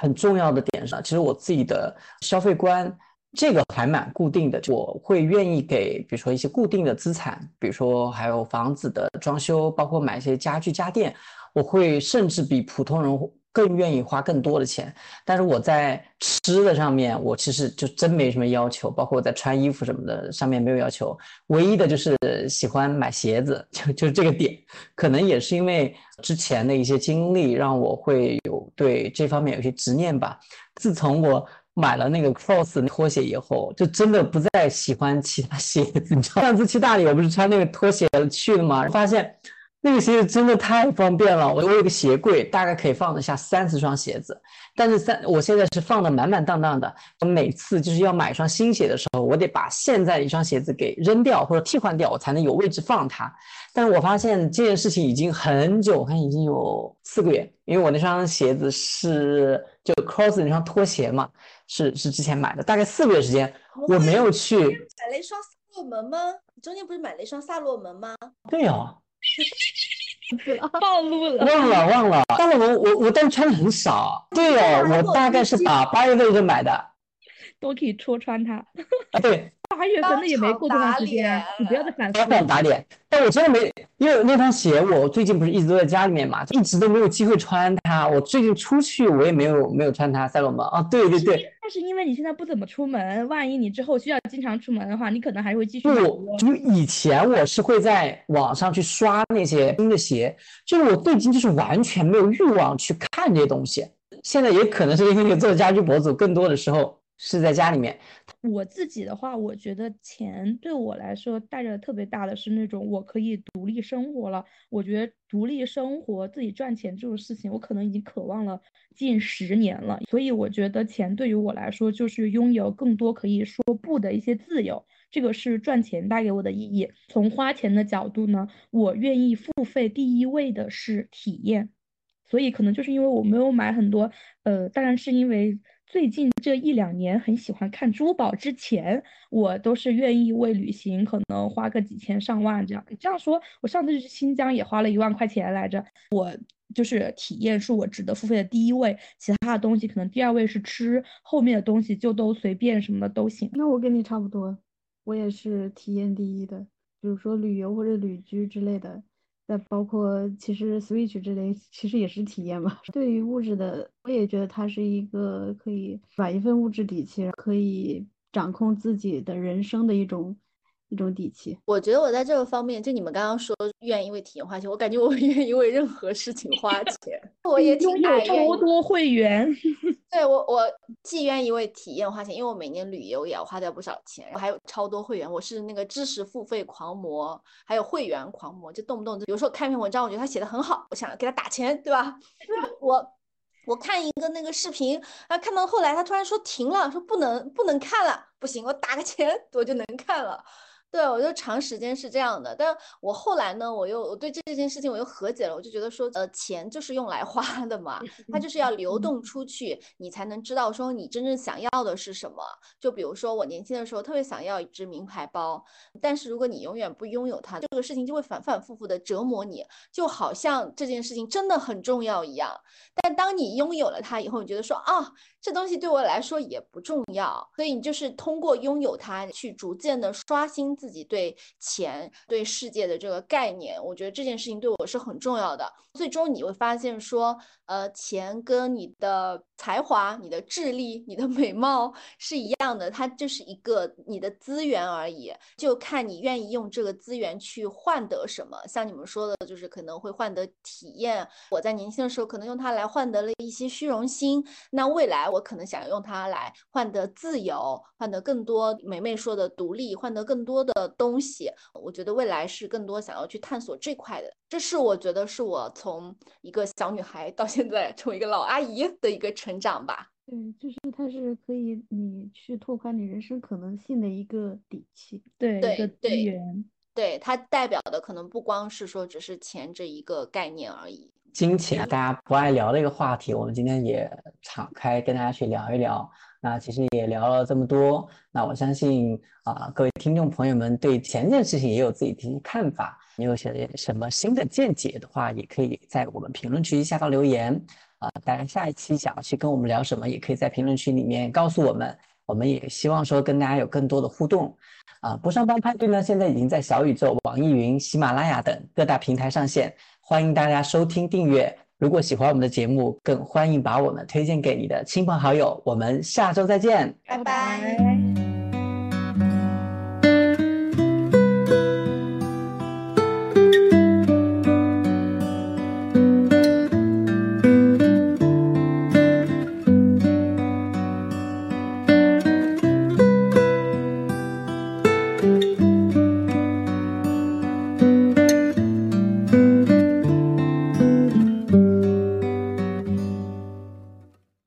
很重要的点上，其实我自己的消费观这个还蛮固定的，我会愿意给，比如说一些固定的资产，比如说还有房子的装修，包括买一些家具家电，我会甚至比普通人。更愿意花更多的钱，但是我在吃的上面，我其实就真没什么要求，包括我在穿衣服什么的上面没有要求，唯一的就是喜欢买鞋子，就就是这个点，可能也是因为之前的一些经历让我会有对这方面有些执念吧。自从我买了那个 Cross 拖鞋以后，就真的不再喜欢其他鞋子。你知道上次去大理，我不是穿那个拖鞋去了吗？发现。那个鞋子真的太方便了，我我有个鞋柜，大概可以放得下三十双鞋子，但是三我现在是放的满满当当的。我每次就是要买一双新鞋的时候，我得把现在的一双鞋子给扔掉或者替换掉，我才能有位置放它。但是我发现这件事情已经很久，我看已经有四个月，因为我那双鞋子是就 Cross 那双拖鞋嘛，是是之前买的，大概四个月时间我没有去。买了一双萨洛门吗？你中间不是买了一双萨洛门吗？对呀。暴露了，忘了忘了，但是我我我但穿的很少，对哦，我大概是打八月份就买的，都可以戳穿它。啊，对。八月份那也没过多长时间，你不要再反复。想打脸，但我真的没，因为那双鞋我最近不是一直都在家里面嘛，一直都没有机会穿它。我最近出去我也没有没有穿它，赛罗门啊，对对对。但是因为你现在不怎么出门，万一你之后需要经常出门的话，你可能还会继续。不，就以前我是会在网上去刷那些新的鞋，就是我最近就是完全没有欲望去看这些东西。现在也可能是因为做家居博主，更多的时候是在家里面。我自己的话，我觉得钱对我来说带着特别大的是那种我可以独立生活了。我觉得独立生活、自己赚钱这种事情，我可能已经渴望了近十年了。所以我觉得钱对于我来说，就是拥有更多可以说不的一些自由。这个是赚钱带给我的意义。从花钱的角度呢，我愿意付费第一位的是体验。所以可能就是因为我没有买很多，呃，当然是因为。最近这一两年很喜欢看珠宝，之前我都是愿意为旅行可能花个几千上万这样。这样说，我上次去新疆也花了一万块钱来着。我就是体验是我值得付费的第一位，其他的东西可能第二位是吃，后面的东西就都随便什么的都行。那我跟你差不多，我也是体验第一的，比如说旅游或者旅居之类的。再包括，其实 Switch 之类，其实也是体验嘛。对于物质的，我也觉得它是一个可以把一份物质底气，可以掌控自己的人生的一种。一种底气，我觉得我在这个方面，就你们刚刚说愿意为体验花钱，我感觉我愿意为任何事情花钱。我也挺有超多会员，对我我既愿意为体验花钱，因为我每年旅游也要花掉不少钱，我还有超多会员，我是那个知识付费狂魔，还有会员狂魔，就动不动就比如说看一篇文章，我觉得他写的很好，我想给他打钱，对吧？我我看一个那个视频，啊，看到后来他突然说停了，说不能不能看了，不行，我打个钱我就能看了。对，我就长时间是这样的，但我后来呢，我又我对这件事情我又和解了，我就觉得说，呃，钱就是用来花的嘛，它就是要流动出去，你才能知道说你真正想要的是什么。就比如说我年轻的时候特别想要一只名牌包，但是如果你永远不拥有它，这个事情就会反反复复的折磨你，就好像这件事情真的很重要一样。但当你拥有了它以后，你觉得说啊，这东西对我来说也不重要，所以你就是通过拥有它去逐渐的刷新。自己对钱、对世界的这个概念，我觉得这件事情对我是很重要的。最终你会发现，说，呃，钱跟你的才华、你的智力、你的美貌是一样的，它就是一个你的资源而已，就看你愿意用这个资源去换得什么。像你们说的，就是可能会换得体验。我在年轻的时候可能用它来换得了一些虚荣心，那未来我可能想用它来换得自由，换得更多。梅梅说的独立，换得更多的。的东西，我觉得未来是更多想要去探索这块的。这是我觉得是我从一个小女孩到现在成为一个老阿姨的一个成长吧。对，就是它是可以你去拓宽你人生可能性的一个底气，对，一个资源。对，它代表的可能不光是说只是钱这一个概念而已。金钱，大家不爱聊的一个话题，我们今天也敞开跟大家去聊一聊。那其实也聊了这么多，那我相信啊，各位听众朋友们对钱这件事情也有自己的看法。你有些什么新的见解的话，也可以在我们评论区下方留言啊。大家下一期想要去跟我们聊什么，也可以在评论区里面告诉我们。我们也希望说跟大家有更多的互动啊。不上班派对呢，现在已经在小宇宙、网易云、喜马拉雅等各大平台上线，欢迎大家收听订阅。如果喜欢我们的节目，更欢迎把我们推荐给你的亲朋好友。我们下周再见，拜拜。